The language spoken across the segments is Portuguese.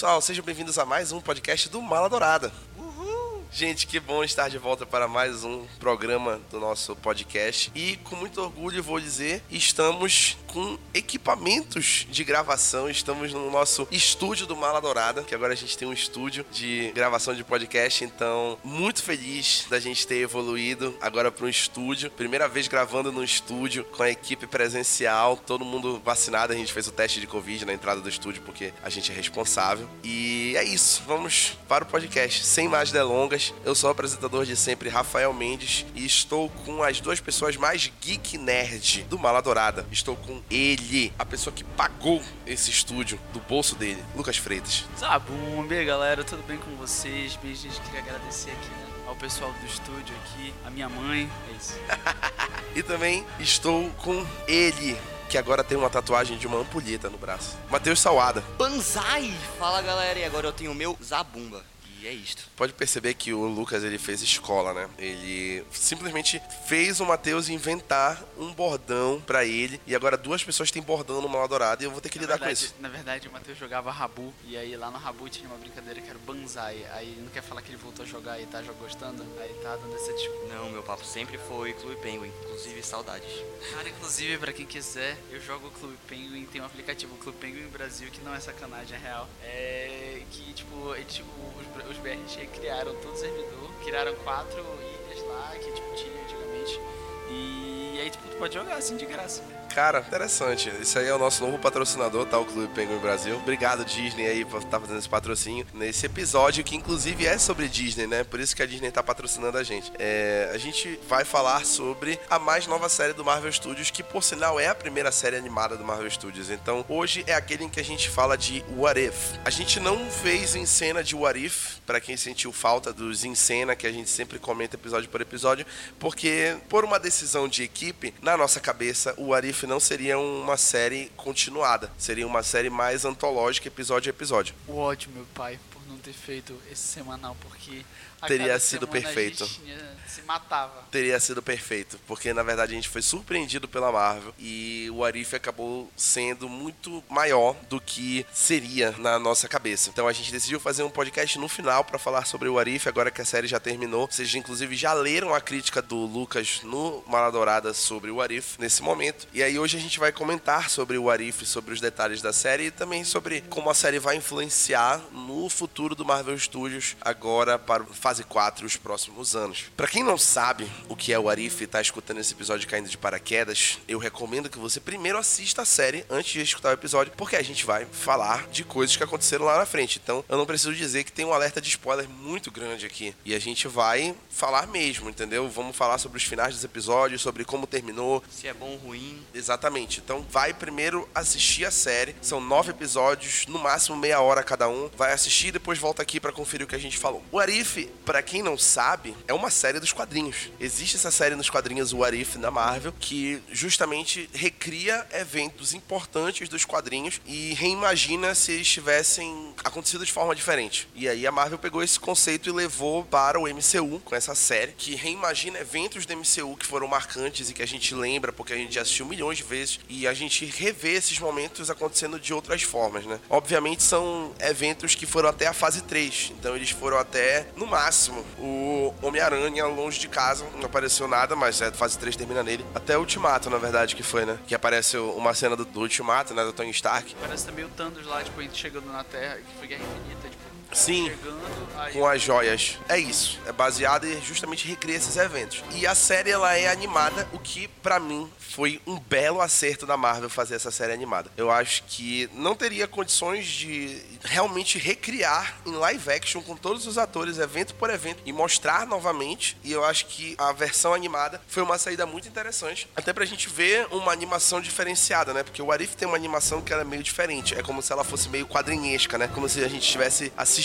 Pessoal, sejam bem-vindos a mais um podcast do Mala Dourada. Gente, que bom estar de volta para mais um programa do nosso podcast. E com muito orgulho vou dizer, estamos com equipamentos de gravação. Estamos no nosso estúdio do Mala Dourada, que agora a gente tem um estúdio de gravação de podcast. Então, muito feliz da gente ter evoluído agora para um estúdio. Primeira vez gravando no estúdio com a equipe presencial, todo mundo vacinado. A gente fez o teste de Covid na entrada do estúdio porque a gente é responsável. E é isso, vamos para o podcast. Sem mais delongas, eu sou o apresentador de sempre, Rafael Mendes, e estou com as duas pessoas mais geek nerd do Mala Dourada. Estou com ele, a pessoa que pagou esse estúdio do bolso dele, Lucas Freitas. Zabumbe, galera, tudo bem com vocês? Bem, gente, queria agradecer aqui né, ao pessoal do estúdio aqui, a minha mãe, é isso. e também estou com ele, que agora tem uma tatuagem de uma ampulheta no braço. Matheus Salada. Banzai! Fala galera, e agora eu tenho o meu Zabumba. E é isto. Pode perceber que o Lucas ele fez escola, né? Ele simplesmente fez o Matheus inventar um bordão para ele e agora duas pessoas têm bordão no Mal Dourado e eu vou ter que na lidar verdade, com isso. Na verdade, o Matheus jogava Rabu e aí lá no Rabu tinha uma brincadeira que era o Banzai. Aí ele não quer falar que ele voltou a jogar e tá gostando, aí tá dando essa desculpa. Não, meu papo sempre foi Clube Penguin, inclusive saudades. Cara, inclusive, pra quem quiser, eu jogo o Clube Penguin, tem um aplicativo Clube Penguin Brasil que não é sacanagem, é real. É que, tipo, ele, tipo os, os BRG criaram todo o servidor, criaram quatro ilhas lá que tipo tinha antigamente. E aí tipo, tu pode jogar assim de graça. Cara, interessante. Isso aí é o nosso novo patrocinador, tá? O Clube Penguin Brasil. Obrigado, Disney, aí, por estar tá fazendo esse patrocínio nesse episódio, que inclusive é sobre Disney, né? Por isso que a Disney tá patrocinando a gente. É, a gente vai falar sobre a mais nova série do Marvel Studios, que por sinal é a primeira série animada do Marvel Studios. Então, hoje é aquele em que a gente fala de What If. A gente não fez em cena de What If, para quem sentiu falta dos em cena, que a gente sempre comenta episódio por episódio, porque por uma decisão de equipe, na nossa cabeça, o What If não seria uma série continuada. Seria uma série mais antológica, episódio a episódio. O ódio, meu pai, por não ter feito esse semanal, porque teria sido perfeito. se matava. Teria sido perfeito, porque na verdade a gente foi surpreendido pela Marvel e o Arif acabou sendo muito maior do que seria na nossa cabeça. Então a gente decidiu fazer um podcast no final para falar sobre o Arif, agora que a série já terminou. Vocês inclusive já leram a crítica do Lucas no Maladourada sobre o Arif nesse momento. E aí hoje a gente vai comentar sobre o Arif, sobre os detalhes da série e também sobre como a série vai influenciar no futuro do Marvel Studios agora para fase 4 os próximos anos. Para quem não sabe o que é o Arif e tá escutando esse episódio caindo de paraquedas, eu recomendo que você primeiro assista a série antes de escutar o episódio, porque a gente vai falar de coisas que aconteceram lá na frente. Então, eu não preciso dizer que tem um alerta de spoiler muito grande aqui. E a gente vai falar mesmo, entendeu? Vamos falar sobre os finais dos episódios, sobre como terminou. Se é bom ou ruim. Exatamente. Então, vai primeiro assistir a série. São nove episódios, no máximo meia hora cada um. Vai assistir e depois volta aqui para conferir o que a gente falou. O Arif para quem não sabe, é uma série dos quadrinhos. Existe essa série nos quadrinhos What If da Marvel que justamente recria eventos importantes dos quadrinhos e reimagina se eles tivessem acontecido de forma diferente. E aí a Marvel pegou esse conceito e levou para o MCU com essa série que reimagina eventos do MCU que foram marcantes e que a gente lembra porque a gente já assistiu milhões de vezes e a gente revê esses momentos acontecendo de outras formas, né? Obviamente são eventos que foram até a fase 3, então eles foram até no máximo máximo. O Homem-Aranha, longe de casa, não apareceu nada, mas é fase 3 termina nele. Até o Ultimato, na verdade, que foi, né? Que apareceu uma cena do, do Ultimato, né? Do Tony Stark. Parece também o Thanos lá, tipo, chegando na Terra, que foi Guerra Infinita, tipo, Sim, com as joias. É isso. É baseado e justamente recria esses eventos. E a série ela é animada, o que para mim foi um belo acerto da Marvel fazer essa série animada. Eu acho que não teria condições de realmente recriar em live action com todos os atores, evento por evento, e mostrar novamente. E eu acho que a versão animada foi uma saída muito interessante. Até pra gente ver uma animação diferenciada, né? Porque o Arif tem uma animação que era é meio diferente. É como se ela fosse meio quadrinhesca, né? Como se a gente estivesse assistindo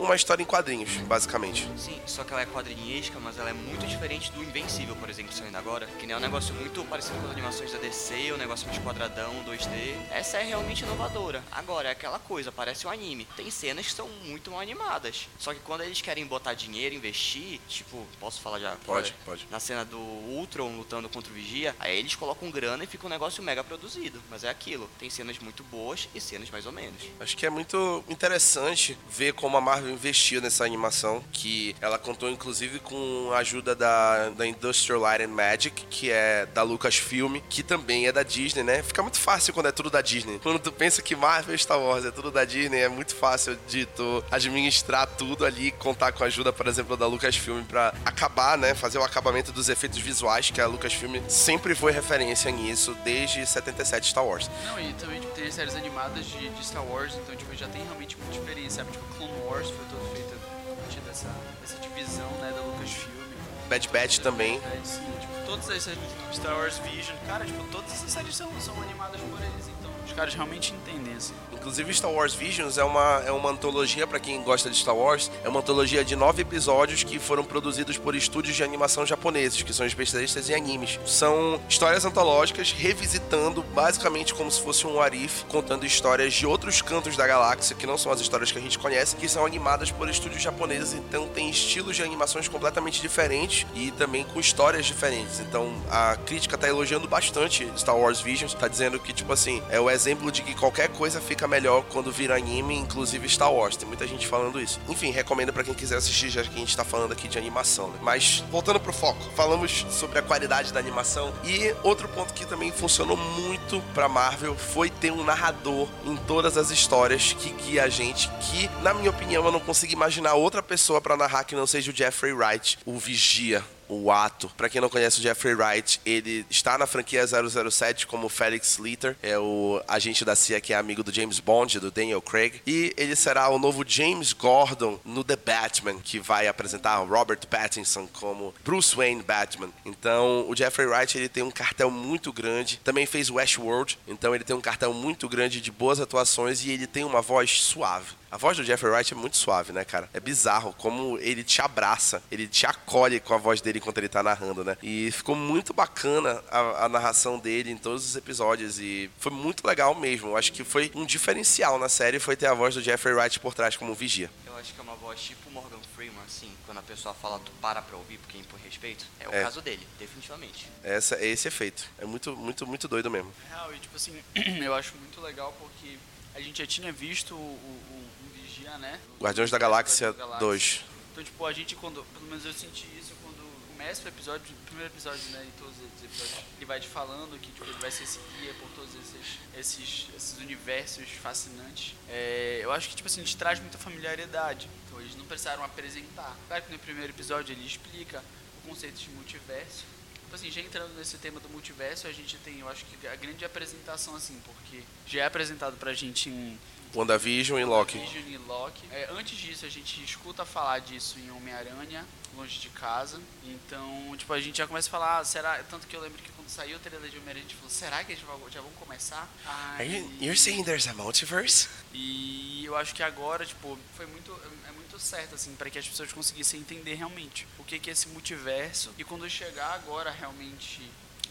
uma história em quadrinhos, basicamente. Sim, só que ela é quadrinhesca, mas ela é muito diferente do Invencível, por exemplo, saindo agora. Que nem é um negócio muito parecido com as animações da DC, o um negócio de quadradão, 2D. Essa é realmente inovadora. Agora, é aquela coisa, parece um anime. Tem cenas que são muito mal animadas. Só que quando eles querem botar dinheiro, investir, tipo, posso falar já? Pode, pode. Na cena do Ultron lutando contra o Vigia, aí eles colocam grana e fica um negócio mega produzido. Mas é aquilo, tem cenas muito boas e cenas mais ou menos. Acho que é muito interessante ver como a Marvel investiu nessa animação, que ela contou inclusive com a ajuda da, da Industrial Light and Magic, que é da Lucasfilm, que também é da Disney, né? Fica muito fácil quando é tudo da Disney. Quando tu pensa que Marvel Star Wars é tudo da Disney, é muito fácil de tu administrar tudo ali, contar com a ajuda, por exemplo, da Lucasfilm para acabar, né? Fazer o acabamento dos efeitos visuais, que a Lucasfilm sempre foi referência nisso desde 77 Star Wars. Não, e também tipo, tem séries animadas de, de, Star Wars, então tipo, já tem realmente muita experiência, sabe? Tipo, Clone Wars foi todo feito a partir dessa, dessa divisão, né, da Lucasfilm. Bad Batch também. É, sim, tipo, todas essas Star Wars Vision, cara, tipo, todas essas séries são, são animadas por eles, então caras realmente entendem, assim. Inclusive, Star Wars Visions é uma, é uma antologia, para quem gosta de Star Wars, é uma antologia de nove episódios que foram produzidos por estúdios de animação japoneses, que são especialistas em animes. São histórias antológicas revisitando basicamente como se fosse um Arif, contando histórias de outros cantos da galáxia, que não são as histórias que a gente conhece, que são animadas por estúdios japoneses, então tem estilos de animações completamente diferentes e também com histórias diferentes. Então a crítica tá elogiando bastante Star Wars Visions, tá dizendo que, tipo assim, é o exemplo de que qualquer coisa fica melhor quando vira anime, inclusive Star Wars. Tem muita gente falando isso. Enfim, recomendo para quem quiser assistir, já que a gente tá falando aqui de animação, né? Mas, voltando pro foco, falamos sobre a qualidade da animação e outro ponto que também funcionou muito pra Marvel foi ter um narrador em todas as histórias que guia a gente, que, na minha opinião, eu não consigo imaginar outra pessoa para narrar que não seja o Jeffrey Wright, o Vigia o ato. Para quem não conhece o Jeffrey Wright, ele está na franquia 007 como Felix Leiter, é o agente da CIA que é amigo do James Bond, do Daniel Craig, e ele será o novo James Gordon no The Batman, que vai apresentar Robert Pattinson como Bruce Wayne Batman. Então, o Jeffrey Wright ele tem um cartel muito grande, também fez Westworld, então ele tem um cartel muito grande de boas atuações e ele tem uma voz suave. A voz do Jeffrey Wright é muito suave, né, cara? É bizarro como ele te abraça, ele te acolhe com a voz dele enquanto ele tá narrando, né? E ficou muito bacana a, a narração dele em todos os episódios e foi muito legal mesmo. Eu acho que foi um diferencial na série foi ter a voz do Jeffrey Wright por trás como vigia. Eu acho que é uma voz tipo Morgan Freeman, assim, quando a pessoa fala, tu para pra ouvir porque impõe respeito. É o É. caso dele, definitivamente. Essa, é esse efeito. É muito, muito, muito doido mesmo. Real, e tipo assim, eu acho muito legal porque a gente já tinha visto o, o, o Vigia, né? Guardiões da Galáxia Guardiões da 2. Então, tipo, a gente quando. Pelo menos eu senti isso quando começa o episódio, o primeiro episódio, né? Em todos os episódios, ele vai te falando que tipo, ele vai ser esse guia por todos esses, esses, esses universos fascinantes. É, eu acho que, tipo assim, te traz muita familiaridade. Então eles não precisaram apresentar. Claro que no primeiro episódio ele explica o conceito de multiverso. Tipo assim, já entrando nesse tema do multiverso, a gente tem, eu acho que a grande apresentação, assim, porque já é apresentado pra gente em WandaVision e Loki. Vision e Loki. É, antes disso, a gente escuta falar disso em Homem-Aranha, longe de casa. Então, tipo, a gente já começa a falar, ah, será? Tanto que eu lembro que quando saiu o trailer de Homem-Aranha, a gente falou, será que eles já vão começar? Are you, you're saying there's a multiverse? E eu acho que agora, tipo, foi muito, é muito certo, assim, para que as pessoas conseguissem entender realmente o que, que é esse multiverso. E quando chegar agora, realmente,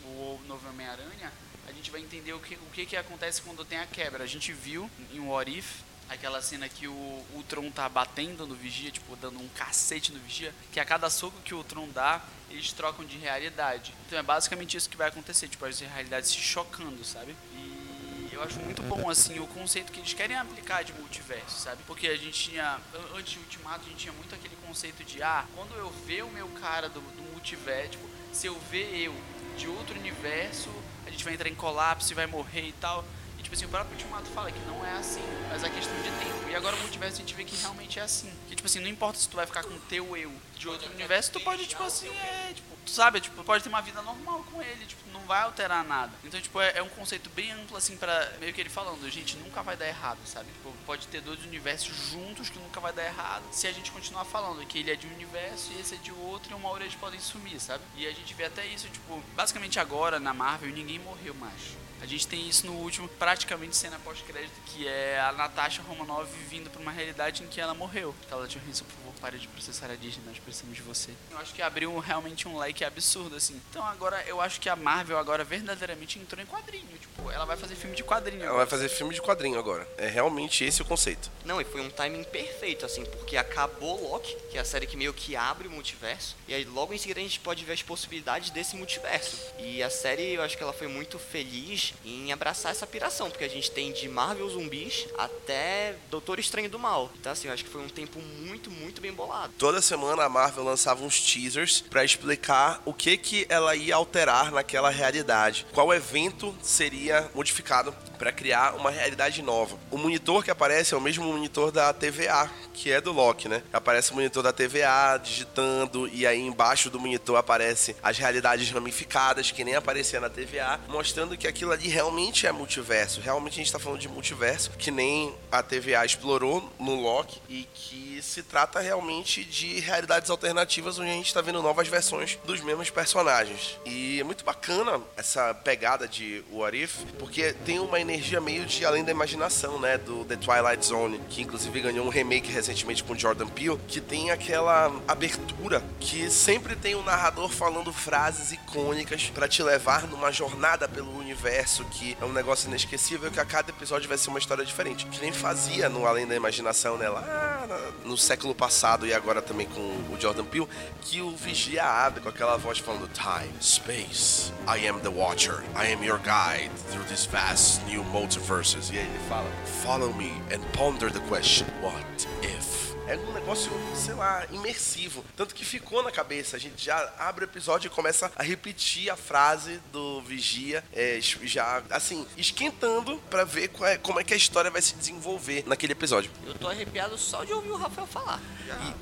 o novo Homem-Aranha, a gente vai entender o que, o que, que acontece quando tem a quebra. A gente viu em What If, aquela cena que o Ultron tá batendo no Vigia, tipo, dando um cacete no Vigia, que a cada soco que o Ultron dá, eles trocam de realidade. Então é basicamente isso que vai acontecer, tipo, as realidades se chocando, sabe? E eu acho muito bom, assim, o conceito que eles querem aplicar de multiverso, sabe? Porque a gente tinha, antes de Ultimato, a gente tinha muito aquele conceito de, ah, quando eu ver o meu cara do, do multiverso, tipo, se eu ver eu de outro universo, gente vai entrar em colapso e vai morrer e tal. Tipo assim, o próprio Ultimato fala que não é assim, mas é questão de tempo. E agora o multiverso a gente vê que realmente é assim. Que, tipo assim, não importa se tu vai ficar com o teu eu de outro universo, tu pode, tipo assim, é, tipo, tu sabe, tipo, pode ter uma vida normal com ele, tipo, não vai alterar nada. Então, tipo, é, é um conceito bem amplo, assim, pra meio que ele falando, gente, nunca vai dar errado, sabe? Tipo, pode ter dois universos juntos que nunca vai dar errado se a gente continuar falando que ele é de um universo e esse é de outro e uma hora eles podem sumir, sabe? E a gente vê até isso, tipo, basicamente agora na Marvel ninguém morreu mais. A gente tem isso no último, praticamente cena pós-crédito, que é a Natasha Romanoff vindo pra uma realidade em que ela morreu. Por favor. Pare de processar a Disney, nós precisamos de você. Eu acho que abriu realmente um leque absurdo, assim. Então agora, eu acho que a Marvel agora verdadeiramente entrou em quadrinho. Tipo, ela vai fazer filme de quadrinho. Ela vai fazer filme de quadrinho agora. É realmente esse o conceito. Não, e foi um timing perfeito, assim, porque acabou Loki, que é a série que meio que abre o multiverso, e aí logo em seguida a gente pode ver as possibilidades desse multiverso. E a série, eu acho que ela foi muito feliz em abraçar essa piração, porque a gente tem de Marvel zumbis até Doutor Estranho do Mal. Então, assim, eu acho que foi um tempo muito, muito bem bolado. Toda semana a Marvel lançava uns teasers pra explicar o que que ela ia alterar naquela realidade. Qual evento seria modificado pra criar uma realidade nova. O monitor que aparece é o mesmo monitor da TVA, que é do Loki, né? Aparece o monitor da TVA digitando e aí embaixo do monitor aparece as realidades ramificadas que nem aparecia na TVA, mostrando que aquilo ali realmente é multiverso. Realmente a gente tá falando de multiverso, que nem a TVA explorou no Loki e que se trata realmente de realidades alternativas onde a gente tá vendo novas versões dos mesmos personagens. E é muito bacana essa pegada de What If, porque tem uma energia meio de além da imaginação, né, do The Twilight Zone, que inclusive ganhou um remake recentemente com Jordan Peele, que tem aquela abertura que sempre tem um narrador falando frases icônicas para te levar numa jornada pelo universo que é um negócio inesquecível que a cada episódio vai ser uma história diferente, que nem fazia no Além da Imaginação, né, lá no século passado e agora também com o Jordan Peele, que o vigia abre com aquela voz falando Time, Space, I am the Watcher, I am your guide through these vast new multiverses. E aí ele fala, Follow me and ponder the question, what É um negócio, sei lá, imersivo. Tanto que ficou na cabeça. A gente já abre o episódio e começa a repetir a frase do Vigia, é, já, assim, esquentando pra ver é, como é que a história vai se desenvolver naquele episódio. Eu tô arrepiado só de ouvir o Rafael falar.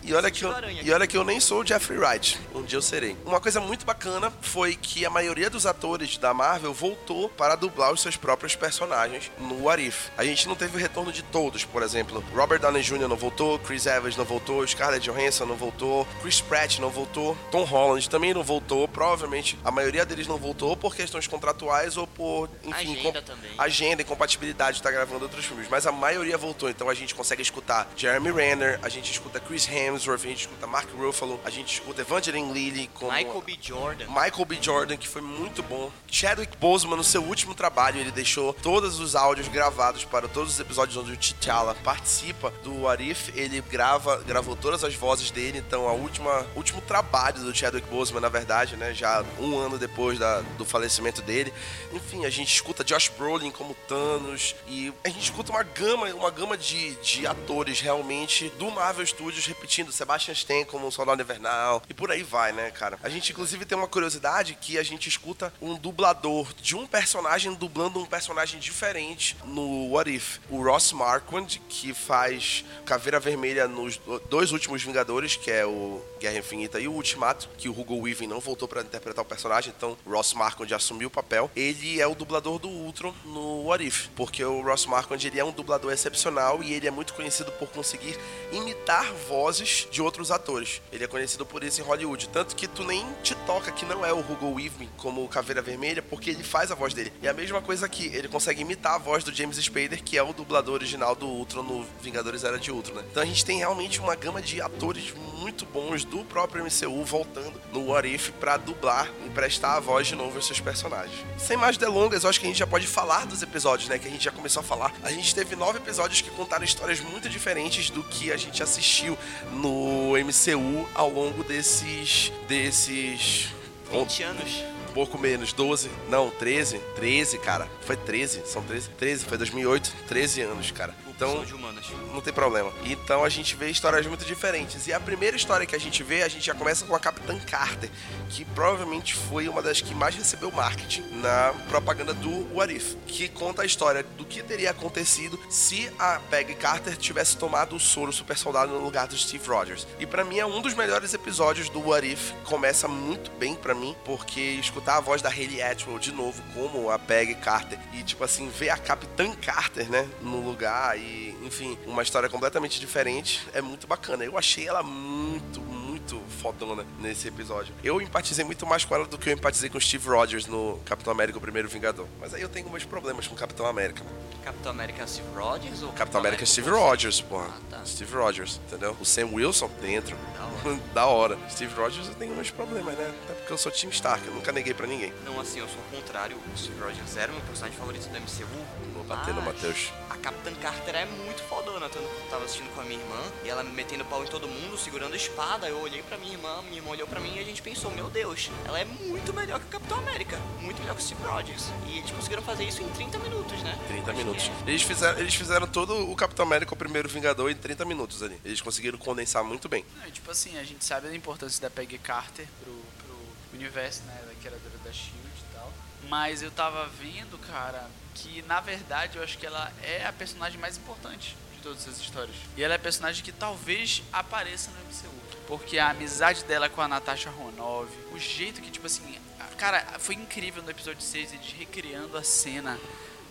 E, e, olha que eu, e olha que eu nem sou o Jeffrey Wright. Um dia eu serei. Uma coisa muito bacana foi que a maioria dos atores da Marvel voltou para dublar os seus próprios personagens no What If. A gente não teve o retorno de todos, por exemplo. Robert Downey Jr. não voltou, Chris Evans não voltou, Scarlett Johansson não voltou, Chris Pratt não voltou, Tom Holland também não voltou. Provavelmente a maioria deles não voltou por questões contratuais ou por, enfim, agenda, também. agenda e compatibilidade de estar gravando outros filmes. Mas a maioria voltou, então a gente consegue escutar Jeremy Renner, a gente escuta Chris Hemsworth, a gente escuta Mark Ruffalo, a gente escuta Evangeline Lilly, como Michael B. Jordan. Michael B. Jordan, que foi muito bom. Chadwick Boseman, no seu último trabalho, ele deixou todos os áudios gravados para todos os episódios onde o T'Challa participa do What If. Ele grava, gravou todas as vozes dele, então a última último trabalho do Chadwick Boseman, na verdade, né, já um ano depois da, do falecimento dele. Enfim, a gente escuta Josh Brolin como Thanos e a gente escuta uma gama, uma gama de, de atores realmente do Marvel Studios repetindo Sebastian Stan como o Soldado Invernal e por aí vai, né, cara? A gente inclusive tem uma curiosidade que a gente escuta um dublador de um personagem dublando um personagem diferente no What If. O Ross Marquand, que faz Caveira Vermelha nos dois últimos Vingadores, que é o Guerra Infinita e o Ultimato, que o Hugo Weaving não voltou para interpretar o personagem, então Ross Marquand assumiu o papel. Ele é o dublador do Ultron no What If, porque o Ross Marquand ele é um dublador excepcional e ele é muito conhecido por conseguir imitar vozes de outros atores. Ele é conhecido por isso em Hollywood, tanto que tu nem te toca que não é o Hugo Weaving como Caveira Vermelha, porque ele faz a voz dele. E a mesma coisa aqui, ele consegue imitar a voz do James Spader, que é o dublador original do Ultron no Vingadores Era de Ultron, né? Então a gente tem realmente uma gama de atores muito bons do próprio MCU voltando no What If pra dublar e prestar a voz de novo aos seus personagens. Sem mais delongas, eu acho que a gente já pode falar dos episódios, né? Que a gente já começou a falar. A gente teve nove episódios que contaram histórias muito diferentes do que a gente assistiu no MCU ao longo desses. desses. 20 anos. Pouco menos, 12, não, 13, 13, cara. Foi 13, são 13, 13, foi 2008, 13 anos, cara. Então, São de humanas. não tem problema. Então a gente vê histórias muito diferentes. E a primeira história que a gente vê, a gente já começa com a Capitã Carter, que provavelmente foi uma das que mais recebeu marketing na propaganda do What If, que conta a história do que teria acontecido se a Peggy Carter tivesse tomado o soro super soldado no lugar do Steve Rogers. E para mim é um dos melhores episódios do What If. Começa muito bem para mim, porque escutar a voz da Hayley Atwell de novo como a Peggy Carter e tipo assim ver a Capitã Carter, né, no lugar e enfim, uma história completamente diferente, é muito bacana. Eu achei ela muito, muito muito fodona nesse episódio. Eu empatizei muito mais com ela do que eu empatizei com o Steve Rogers no Capitão América, o primeiro Vingador. Mas aí eu tenho meus problemas com o Capitão América. Capitão América é Steve Rogers ou Capitão América é Steve você? Rogers, porra. Ah, tá. Steve Rogers, entendeu? O Sam Wilson dentro. Da hora. da hora. Steve Rogers eu tenho meus problemas, né? Até porque eu sou Team Stark, eu nunca neguei pra ninguém. Não, assim, eu sou o contrário. O Steve Rogers era o meu personagem favorito do MCU. Vou bater no Matheus. A Capitã Carter é muito fodona. Eu tava assistindo com a minha irmã e ela me metendo pau em todo mundo, segurando a espada. Eu olhei pra minha irmã, minha irmã olhou pra mim e a gente pensou: Meu Deus, ela é muito melhor que o Capitão América. Muito melhor que o Steve Rogers. E eles conseguiram fazer isso em 30 minutos, né? 30 Acho minutos. que Eles fizeram, eles fizeram todo o Capitão América, o primeiro Vingador, em 30 minutos ali. Eles conseguiram condensar muito bem. Não, e, tipo assim, a gente sabe da importância da Peggy Carter pro, pro universo, né? Da criadora da Shield e tal. Mas eu tava vendo, cara, que na verdade eu acho que ela é a personagem mais importante todas as histórias. E ela é personagem que talvez apareça no MCU. Porque a amizade dela com a Natasha Romanoff, o jeito que, tipo assim, cara, foi incrível no episódio 6 eles recriando a cena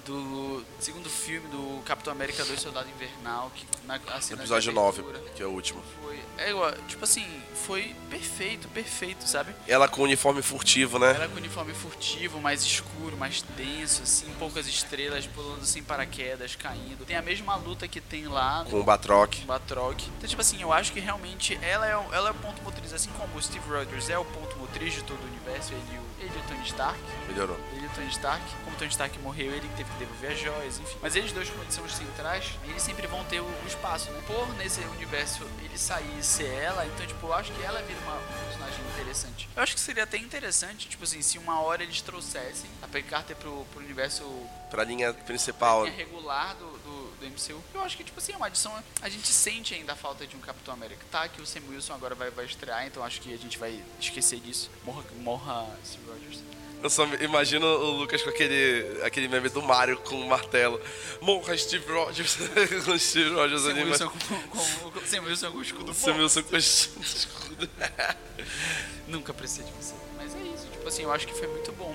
do segundo filme do Capitão América 2 Soldado Invernal, que na a cena de Episódio 9, abertura. que é o último. Foi. É igual, tipo assim, foi perfeito, perfeito, sabe? Ela com o uniforme furtivo, né? Ela com uniforme furtivo, mais escuro, mais denso, assim, poucas estrelas pulando sem paraquedas, caindo. Tem a mesma luta que tem lá Com o Batroc. Batroc. Então, tipo assim, eu acho que realmente ela é, o- ela é o ponto motriz, assim como o Steve Rogers é o ponto motriz de todo o universo, ele e o, ele e o Tony Stark. Melhorou. Ele e o Tony Stark, como o Tony Stark morreu, ele teve que devolver as joias, enfim. Mas eles dois, como eles são os centrais, eles sempre vão ter o, o espaço, né? Por nesse universo ele sair e ser ela, então, tipo, eu acho que ela vira uma uma personagem interessante. Eu acho que seria até interessante, tipo assim, se uma hora eles trouxessem a Peggy Carter pro, pro universo Pra linha principal. linha regular do, do, MCU. Eu acho que, tipo assim, é uma adição. A gente sente ainda a falta de um Capitão América. Tá, que o Sam Wilson agora vai, vai estrear, então acho que a gente vai esquecer disso. Morra, morra Steve Rogers. Eu só imagino o Lucas com aquele, aquele meme do Mario com o martelo. Morra Steve Rogers. com o Steve Rogers Sam ali. Wilson com, com, Sam Wilson com o escudo. Sam Wilson com o escudo. Nunca precisei de você. Mas é isso, tipo assim, eu acho que foi muito bom.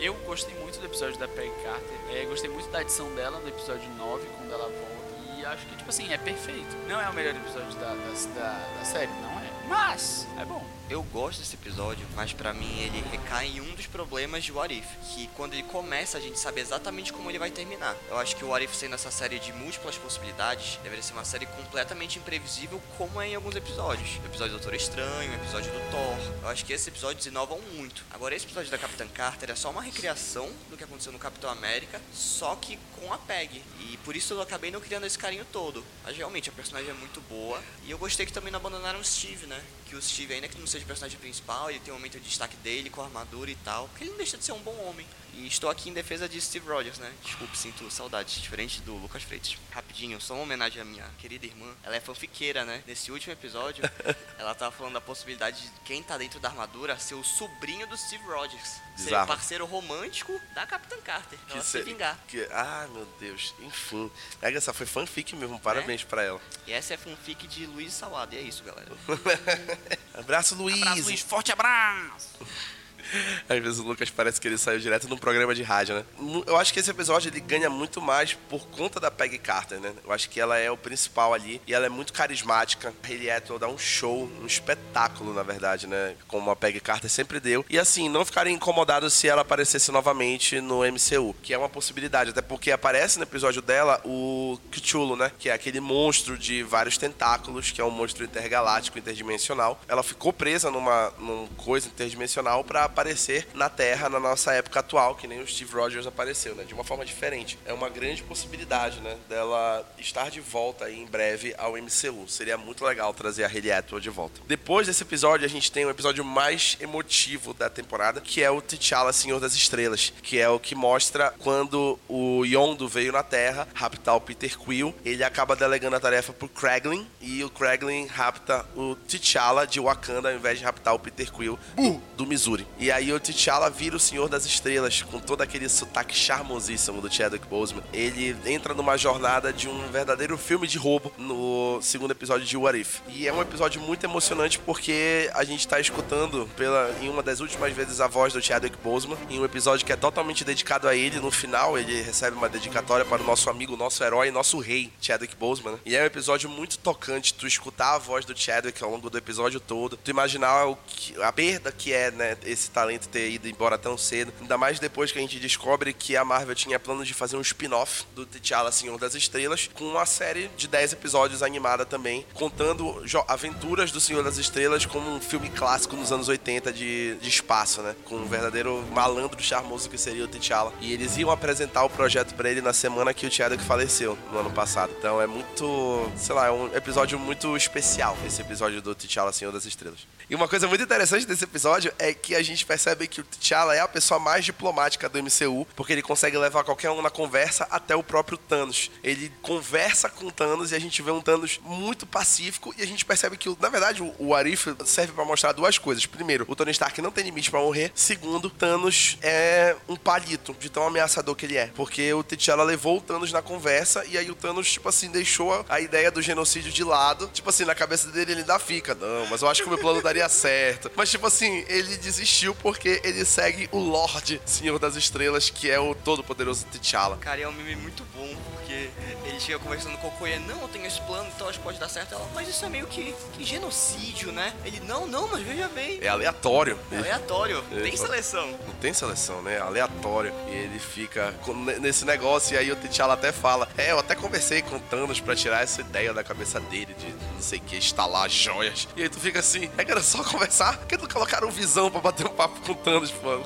Eu gostei muito do episódio da Peggy Carter. É, gostei muito da edição dela no episódio 9, quando ela volta. E acho que, tipo assim, é perfeito. Não é o melhor episódio da, da, da, da série, não é. Mas, é bom. Eu gosto desse episódio, mas pra mim ele recai em um dos problemas de What If, que quando ele começa a gente sabe exatamente como ele vai terminar. Eu acho que o What If sendo essa série de múltiplas possibilidades, deveria ser uma série completamente imprevisível como é em alguns episódios. O episódio do Doutor Estranho, o episódio do Thor. Eu acho que esses episódios inovam muito. Agora esse episódio da Capitã Carter é só uma recriação do que aconteceu no Capitão América, só que com a Peg. E por isso eu acabei não criando esse carinho todo. Mas realmente a personagem é muito boa. E eu gostei que também não abandonaram o Steve, né? Que o Steve, ainda que não seja o personagem principal, ele tem um momento de destaque dele com a armadura e tal. Porque ele não deixa de ser um bom homem. E estou aqui em defesa de Steve Rogers, né? Desculpe, sinto saudades, diferente do Lucas Freitas. Rapidinho, só uma homenagem à minha querida irmã. Ela é fanfiqueira, né? Nesse último episódio, ela tava falando da possibilidade de quem tá dentro da armadura ser o sobrinho do Steve Rogers. Ser Bizarro. parceiro romântico da Capitã Carter. Pra ela se vingar. que- ah, meu Deus. Enfim. Essa foi fanfic mesmo. Parabéns pra ela. E essa é fanfic de Luiz Salado. E é isso, galera. Abraço, Luiz. Abraço, Luiz. Forte abraço. Às vezes o Lucas parece que ele saiu direto num programa de rádio, né? Eu acho que esse episódio ele ganha muito mais por conta da Peggy Carter, né? Eu acho que ela é o principal ali e ela é muito carismática. A Hayley Atwell dá um show, um espetáculo, na verdade, né? Como a Peggy Carter sempre deu. E assim, não ficarem incomodados se ela aparecesse novamente no MCU, que é uma possibilidade, até porque aparece no episódio dela o Cthulhu, né? Que é aquele monstro de vários tentáculos, que é um monstro intergaláctico, interdimensional. Ela ficou presa numa, numa coisa interdimensional pra aparecer na Terra na nossa época atual, que nem o Steve Rogers apareceu, né? De uma forma diferente. É uma grande possibilidade, né? Dela estar de volta aí em breve ao MCU. Seria muito legal trazer a Hayley Atwell de volta. Depois desse episódio, a gente tem o episódio mais emotivo da temporada, que é o T'Challa Senhor das Estrelas, que é o que mostra quando o Yondo veio na Terra raptar o Peter Quill. Ele acaba delegando a tarefa pro Kraglin e o Kraglin rapta o T'Challa de Wakanda ao invés de raptar o Peter Quill do Missouri. E aí o T'Challa vira o Senhor das Estrelas, com todo aquele sotaque charmosíssimo do Chadwick Boseman. Ele entra numa jornada de um verdadeiro filme de roubo no segundo episódio de What If. E é um episódio muito emocionante porque a gente tá escutando pela, em uma das últimas vezes a voz do Chadwick Boseman, em um episódio que é totalmente dedicado a ele. No final, ele recebe uma dedicatória para o nosso amigo, nosso herói, nosso rei, Chadwick Boseman. Né? E é um episódio muito tocante, tu escutar a voz do Chadwick ao longo do episódio todo, tu imaginar o que, a perda que é, né, esse talento ter ido embora tão cedo. Ainda mais depois que a gente descobre que a Marvel tinha planos de fazer um spin-off do T'Challa Senhor das Estrelas, com uma série de 10 episódios animada também, contando aventuras do Senhor das Estrelas como um filme clássico nos anos 80 de, de espaço, né? Com um verdadeiro malandro charmoso que seria o T'Challa. E eles iam apresentar o projeto para ele na semana que o Chadwick faleceu, no ano passado. Então é muito, sei lá, é um episódio muito especial, esse episódio do T'Challa Senhor das Estrelas. E uma coisa muito interessante desse episódio é que a gente percebe que o T'Challa é a pessoa mais diplomática do MCU, porque ele consegue levar qualquer um na conversa até o próprio Thanos. Ele conversa com o Thanos e a gente vê um Thanos muito pacífico e a gente percebe que, na verdade, o Arif serve para mostrar duas coisas. Primeiro, o Tony Stark não tem limite para morrer. Segundo, Thanos é um palito de tão ameaçador que ele é, porque o T'Challa levou o Thanos na conversa e aí o Thanos, tipo assim, deixou a ideia do genocídio de lado. Tipo assim, na cabeça dele ele ainda fica, não, mas eu acho que o meu plano daria daria certo. Mas, tipo assim, ele desistiu porque ele segue o Lorde Senhor das Estrelas, que é o todo-poderoso T'Challa. Cara, é um meme muito bom, porque ele chega conversando com o Koya, não, eu tenho esse plano, então acho que pode dar certo. Ela, mas isso é meio que, que genocídio, né? Ele, não, não, mas veja bem. É aleatório. É aleatório, não tem seleção. Não tem seleção, né? É aleatório. E ele fica nesse negócio, e aí o T'Challa até fala, é, eu até conversei com o Thanos pra tirar essa ideia da cabeça dele, de não sei o que, instalar joias. E aí tu fica assim, é era só conversar? Por que não colocaram visão pra bater um papo com o Thanos, pô?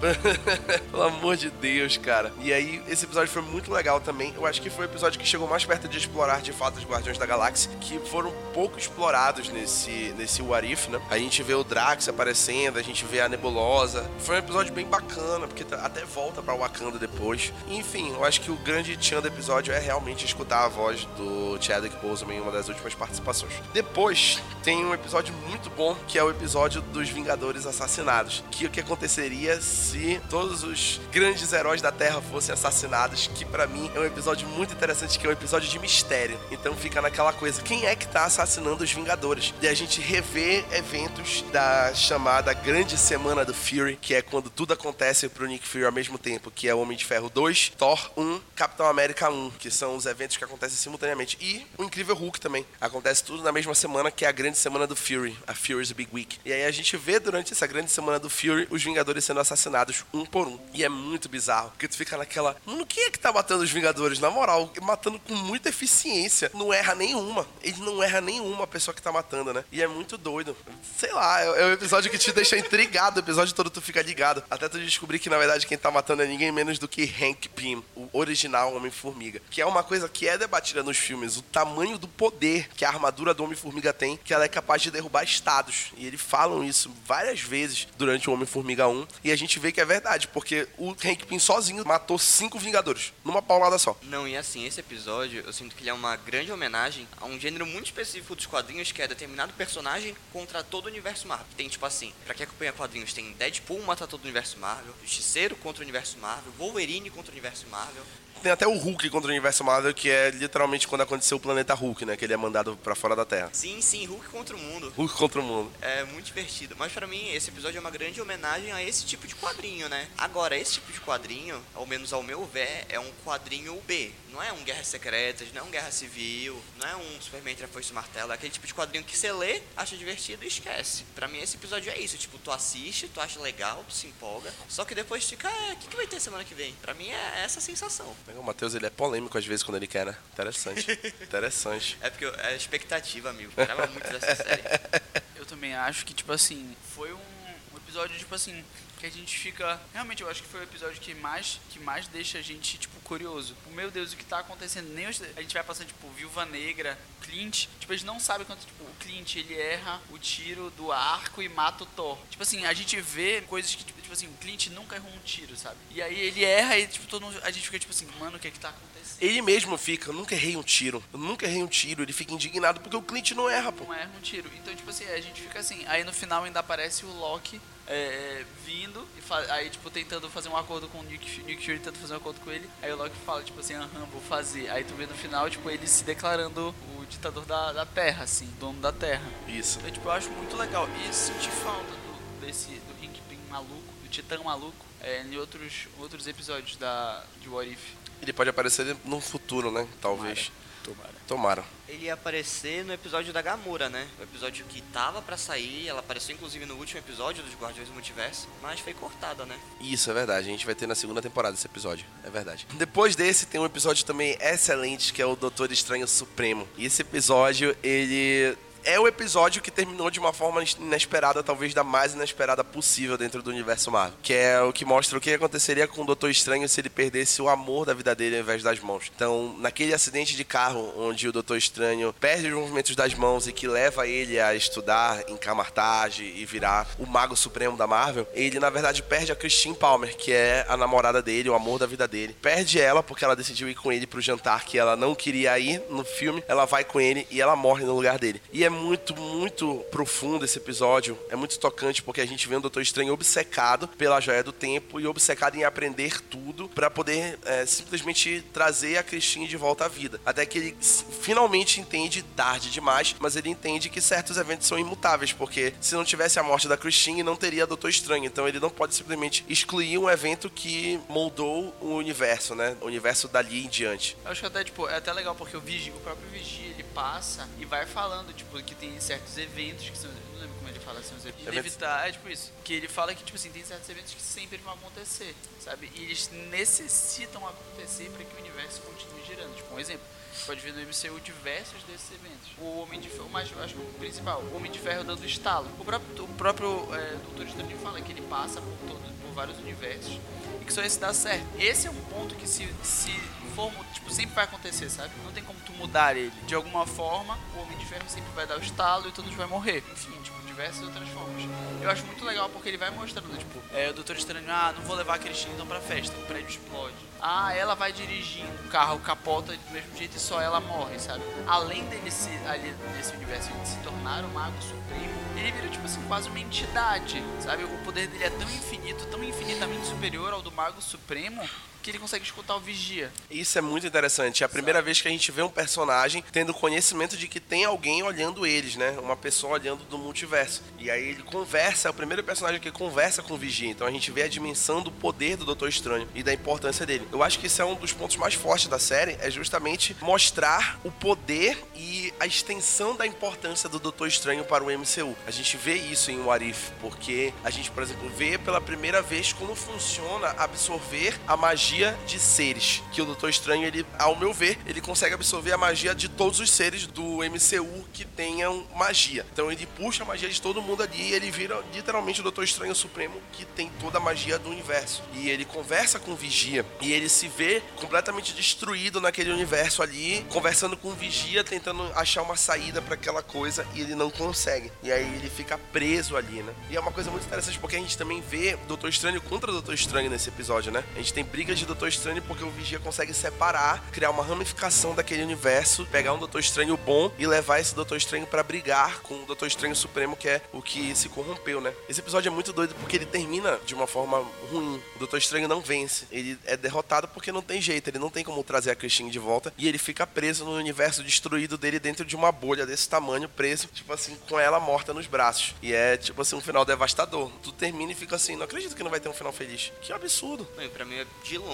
Pelo amor de Deus, cara. E aí, esse episódio foi muito legal também. Eu acho que foi o episódio que chegou mais perto de explorar de fato os Guardiões da Galáxia, que foram pouco explorados nesse, nesse What If, né? A gente vê o Drax aparecendo, a gente vê a Nebulosa. Foi um episódio bem bacana, porque até volta pra Wakanda depois. Enfim, eu acho que o grande tchan do episódio é realmente escutar a voz do Chadwick Boseman em uma das últimas participações. Depois, tem um episódio muito bom, que é o episódio dos Vingadores assassinados. Que o que aconteceria se todos os grandes heróis da Terra fossem assassinados, que para mim é um episódio muito interessante, que é um episódio de mistério. Então fica naquela coisa, quem é que tá assassinando os Vingadores? E a gente revê eventos da chamada Grande Semana do Fury, que é quando tudo acontece pro Nick Fury ao mesmo tempo, que é Homem de Ferro 2, Thor 1, Capitão América 1, que são os eventos que acontecem simultaneamente. E o Incrível Hulk também. Acontece tudo na mesma semana, que é a Grande Semana do Fury, a Fury's Big Week. E aí a gente vê durante essa Grande Semana do Fury os Vingadores sendo assassinados um por um. E é muito bizarro, porque tu fica naquela. Mano, quem é que tá matando os Vingadores? Na moral, matando com muita eficiência. Não erra nenhuma. Ele não erra nenhuma a pessoa que tá matando, né? E é muito doido. Sei lá, é, é um episódio que te deixa intrigado. O episódio todo tu fica ligado. Até tu descobrir que, na verdade, quem tá matando é ninguém menos do que Hank Pym, o original Homem-Formiga. Que é uma coisa que é debatida nos filmes. O tamanho do poder que a armadura do Homem-Formiga tem, que ela é capaz de derrubar estados. E eles falam isso várias vezes durante o Homem-Formiga 1. E a gente vê que é verdade, porque o Hank Pym sozinho matou cinco Vingadores, numa paulada só. Não, e assim, esse episódio, eu sinto que ele é uma grande homenagem a um gênero muito específico dos quadrinhos, que é determinado personagem contra todo o universo Marvel. Tem, tipo assim, pra quem acompanha quadrinhos, tem Deadpool mata todo o universo Marvel, Justiceiro contra o universo Marvel, Wolverine contra o universo Marvel, tem até o Hulk contra o universo Marvel, que é literalmente quando aconteceu o planeta Hulk, né? Que ele é mandado para fora da Terra. Sim, sim, Hulk contra o mundo. Hulk contra o mundo. É muito divertido. Mas para mim, esse episódio é uma grande homenagem a esse tipo de quadrinho, né? Agora, esse tipo de quadrinho, ao menos ao meu ver, é um quadrinho B. Não é um Guerras Secretas, não é um Guerra Civil, não é um Superman entre a Foice e o Martelo. É aquele tipo de quadrinho que você lê, acha divertido e esquece. Para mim, esse episódio é isso. Tipo, tu assiste, tu acha legal, tu se empolga. Só que depois fica, é, o que, que vai ter semana que vem? Para mim, é essa sensação. O Matheus, ele é polêmico às vezes quando ele quer, né? Interessante. Interessante. É porque é expectativa, amigo. Eu esperava muito dessa série. Eu também acho que, tipo assim, foi um, um episódio, tipo assim, que a gente fica. Realmente, eu acho que foi o episódio que mais, que mais deixa a gente, tipo, curioso. O meu Deus, o que tá acontecendo? Nem os, a gente vai passando, tipo, Viúva Negra, Clint. Tipo, eles não sabem quanto, tipo, o Clint, ele erra o tiro do arco e mata o Thor. Tipo assim, a gente vê coisas que, tipo, assim, o Clint nunca errou um tiro, sabe? E aí ele erra e, tipo, todo mundo, a gente fica, tipo assim, mano, o que é que tá acontecendo? Ele mesmo fica, eu nunca errei um tiro. Eu nunca errei um tiro. Ele fica indignado porque o Clint não erra, pô. Não erra um tiro. Então, tipo assim, a gente fica assim. Aí no final ainda aparece o Loki é, vindo e aí, tipo, tentando fazer um acordo com o Nick, Nick Fury, tentando fazer um acordo com ele. Aí o Loki fala, tipo assim, aham, vou fazer. Aí tu vê no final, tipo, ele se declarando o ditador da, da Terra, assim, dono da Terra. Isso. Então, tipo, eu acho muito legal. E senti falta do, desse, do Kingpin maluco, do Titã maluco, é, em outros, outros episódios da, de What If. Ele pode aparecer no futuro, né? Talvez. Tomara. Tomara. Ele ia aparecer no episódio da Gamora, né? O episódio que tava pra sair, ela apareceu inclusive no último episódio dos Guardiões do Multiverso, mas foi cortada, né? Isso, é verdade. A gente vai ter na segunda temporada esse episódio. É verdade. Depois desse, tem um episódio também excelente, que é o Doutor Estranho Supremo. E esse episódio, ele. É o episódio que terminou de uma forma inesperada, talvez da mais inesperada possível dentro do universo Marvel. Que é o que mostra o que aconteceria com o Doutor Estranho se ele perdesse o amor da vida dele ao invés das mãos. Então, naquele acidente de carro onde o Doutor Estranho perde os movimentos das mãos e que leva ele a estudar em Camartage e virar o Mago Supremo da Marvel, ele na verdade perde a Christine Palmer, que é a namorada dele, o amor da vida dele. Perde ela porque ela decidiu ir com ele pro jantar que ela não queria ir no filme. Ela vai com ele e ela morre no lugar dele. E é muito, muito profundo esse episódio. É muito tocante porque a gente vê um Doutor Estranho obcecado pela joia do tempo e obcecado em aprender tudo pra poder é, simplesmente trazer a Christine de volta à vida. Até que ele finalmente entende, tarde demais, mas ele entende que certos eventos são imutáveis, porque se não tivesse a morte da Christine, não teria Doutor Estranho. Então ele não pode simplesmente excluir um evento que moldou o universo, né? O universo dali em diante. Eu acho que até, tipo, é até legal porque o, Vigi, o próprio Vigia, ele passa e vai falando, tipo, que tem certos eventos que são. Não lembro como ele fala assim, os eventos. Inevitáveis, é tipo isso. Que ele fala que, tipo assim, tem certos eventos que sempre vão acontecer, sabe? E eles necessitam acontecer para que o universo continue girando. Tipo, um exemplo. Pode ver no MCU diversos desses eventos. O Homem de Ferro, mas eu acho que o principal, o Homem de Ferro dando estalo. O próprio, o próprio é, Doutor Estranho fala que ele passa por, todo, por vários universos e que só esse dá certo. Esse é um ponto que se, se for, tipo, sempre vai acontecer, sabe? Não tem como tu mudar ele. De alguma forma, o Homem de Ferro sempre vai dar o estalo e todos vão morrer. Enfim, tipo, diversas outras formas. Eu acho muito legal porque ele vai mostrando, tipo, é, o Doutor Estranho, ah, não vou levar a Christine então pra festa, o prédio explode. Ah, ela vai dirigindo, o carro capota do mesmo jeito e só ela morre, sabe? Além dele se, ali nesse universo, ele se tornar o Mago Supremo, ele vira, tipo assim, quase uma entidade, sabe? O poder dele é tão infinito, tão infinitamente superior ao do Mago Supremo, que ele consegue escutar o Vigia. Isso é muito interessante. É a primeira vez que a gente vê um personagem tendo conhecimento de que tem alguém olhando eles, né? Uma pessoa olhando do multiverso. E aí ele conversa, é o primeiro personagem que conversa com o Vigia. Então a gente vê a dimensão do poder do Doutor Estranho e da importância dele. Eu acho que isso é um dos pontos mais fortes da série, é justamente mostrar o poder e a extensão da importância do Doutor Estranho para o MCU. A gente vê isso em What If, porque a gente, por exemplo, vê pela primeira vez como funciona absorver a magia de seres. Que o Doutor Estranho, ele, ao meu ver, ele consegue absorver a magia de todos os seres do MCU que tenham magia. Então ele puxa a magia de todo mundo ali e ele vira literalmente o Doutor Estranho Supremo que tem toda a magia do universo. E ele conversa com o Vigia e ele se vê completamente destruído naquele universo ali, conversando com o Vigia, tentando achar uma saída para aquela coisa e ele não consegue. E aí ele fica preso ali, né? E é uma coisa muito interessante porque a gente também vê Doutor Estranho contra Doutor Estranho nesse episódio, né? A gente tem brigas de Doutor Estranho porque o Vigia consegue separar, criar uma ramificação daquele universo, pegar um Doutor Estranho bom e levar esse Doutor Estranho para brigar com o Doutor Estranho Supremo, que é o que se corrompeu, né? Esse episódio é muito doido porque ele termina de uma forma ruim. O Doutor Estranho não vence. Ele é derrotado porque não tem jeito, ele não tem como trazer a Christine de volta e ele fica preso no universo destruído dele dentro de uma bolha desse tamanho, preso, tipo assim, com ela morta nos braços. E é, tipo assim, um final devastador. Tu termina e fica assim, não acredito que não vai ter um final feliz. Que absurdo. Não, e pra mim, é de longe,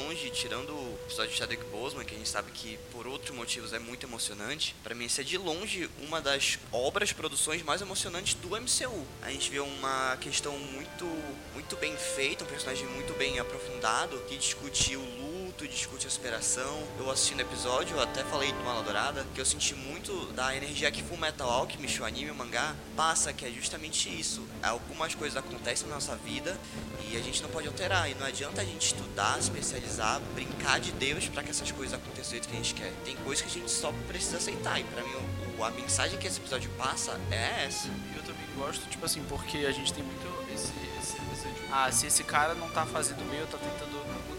tirando o episódio de Chadwick Boseman, que a gente sabe que por outros motivos é muito emocionante, pra mim esse é de longe uma das obras, produções mais emocionantes do MCU. A gente vê uma questão muito, muito bem feita, um personagem muito bem aprofundado, que discute o luto, discute a superação. Eu assistindo o episódio, eu até falei do Mala Dourada, que eu senti muito da energia que Full Metal Alchemist, o anime, o mangá, passa, que é justamente isso. Algumas coisas acontecem na nossa vida e a gente não pode alterar. E não adianta a gente estudar, especializar, brincar de Deus para que essas coisas aconteçam do jeito que a gente quer. Tem coisas que a gente só precisa aceitar. E pra mim, a mensagem que esse episódio passa é essa. Eu também gosto, tipo assim, porque a gente tem muito esse, esse, esse tipo, ah, se esse cara não tá fazendo o meu, tá tentando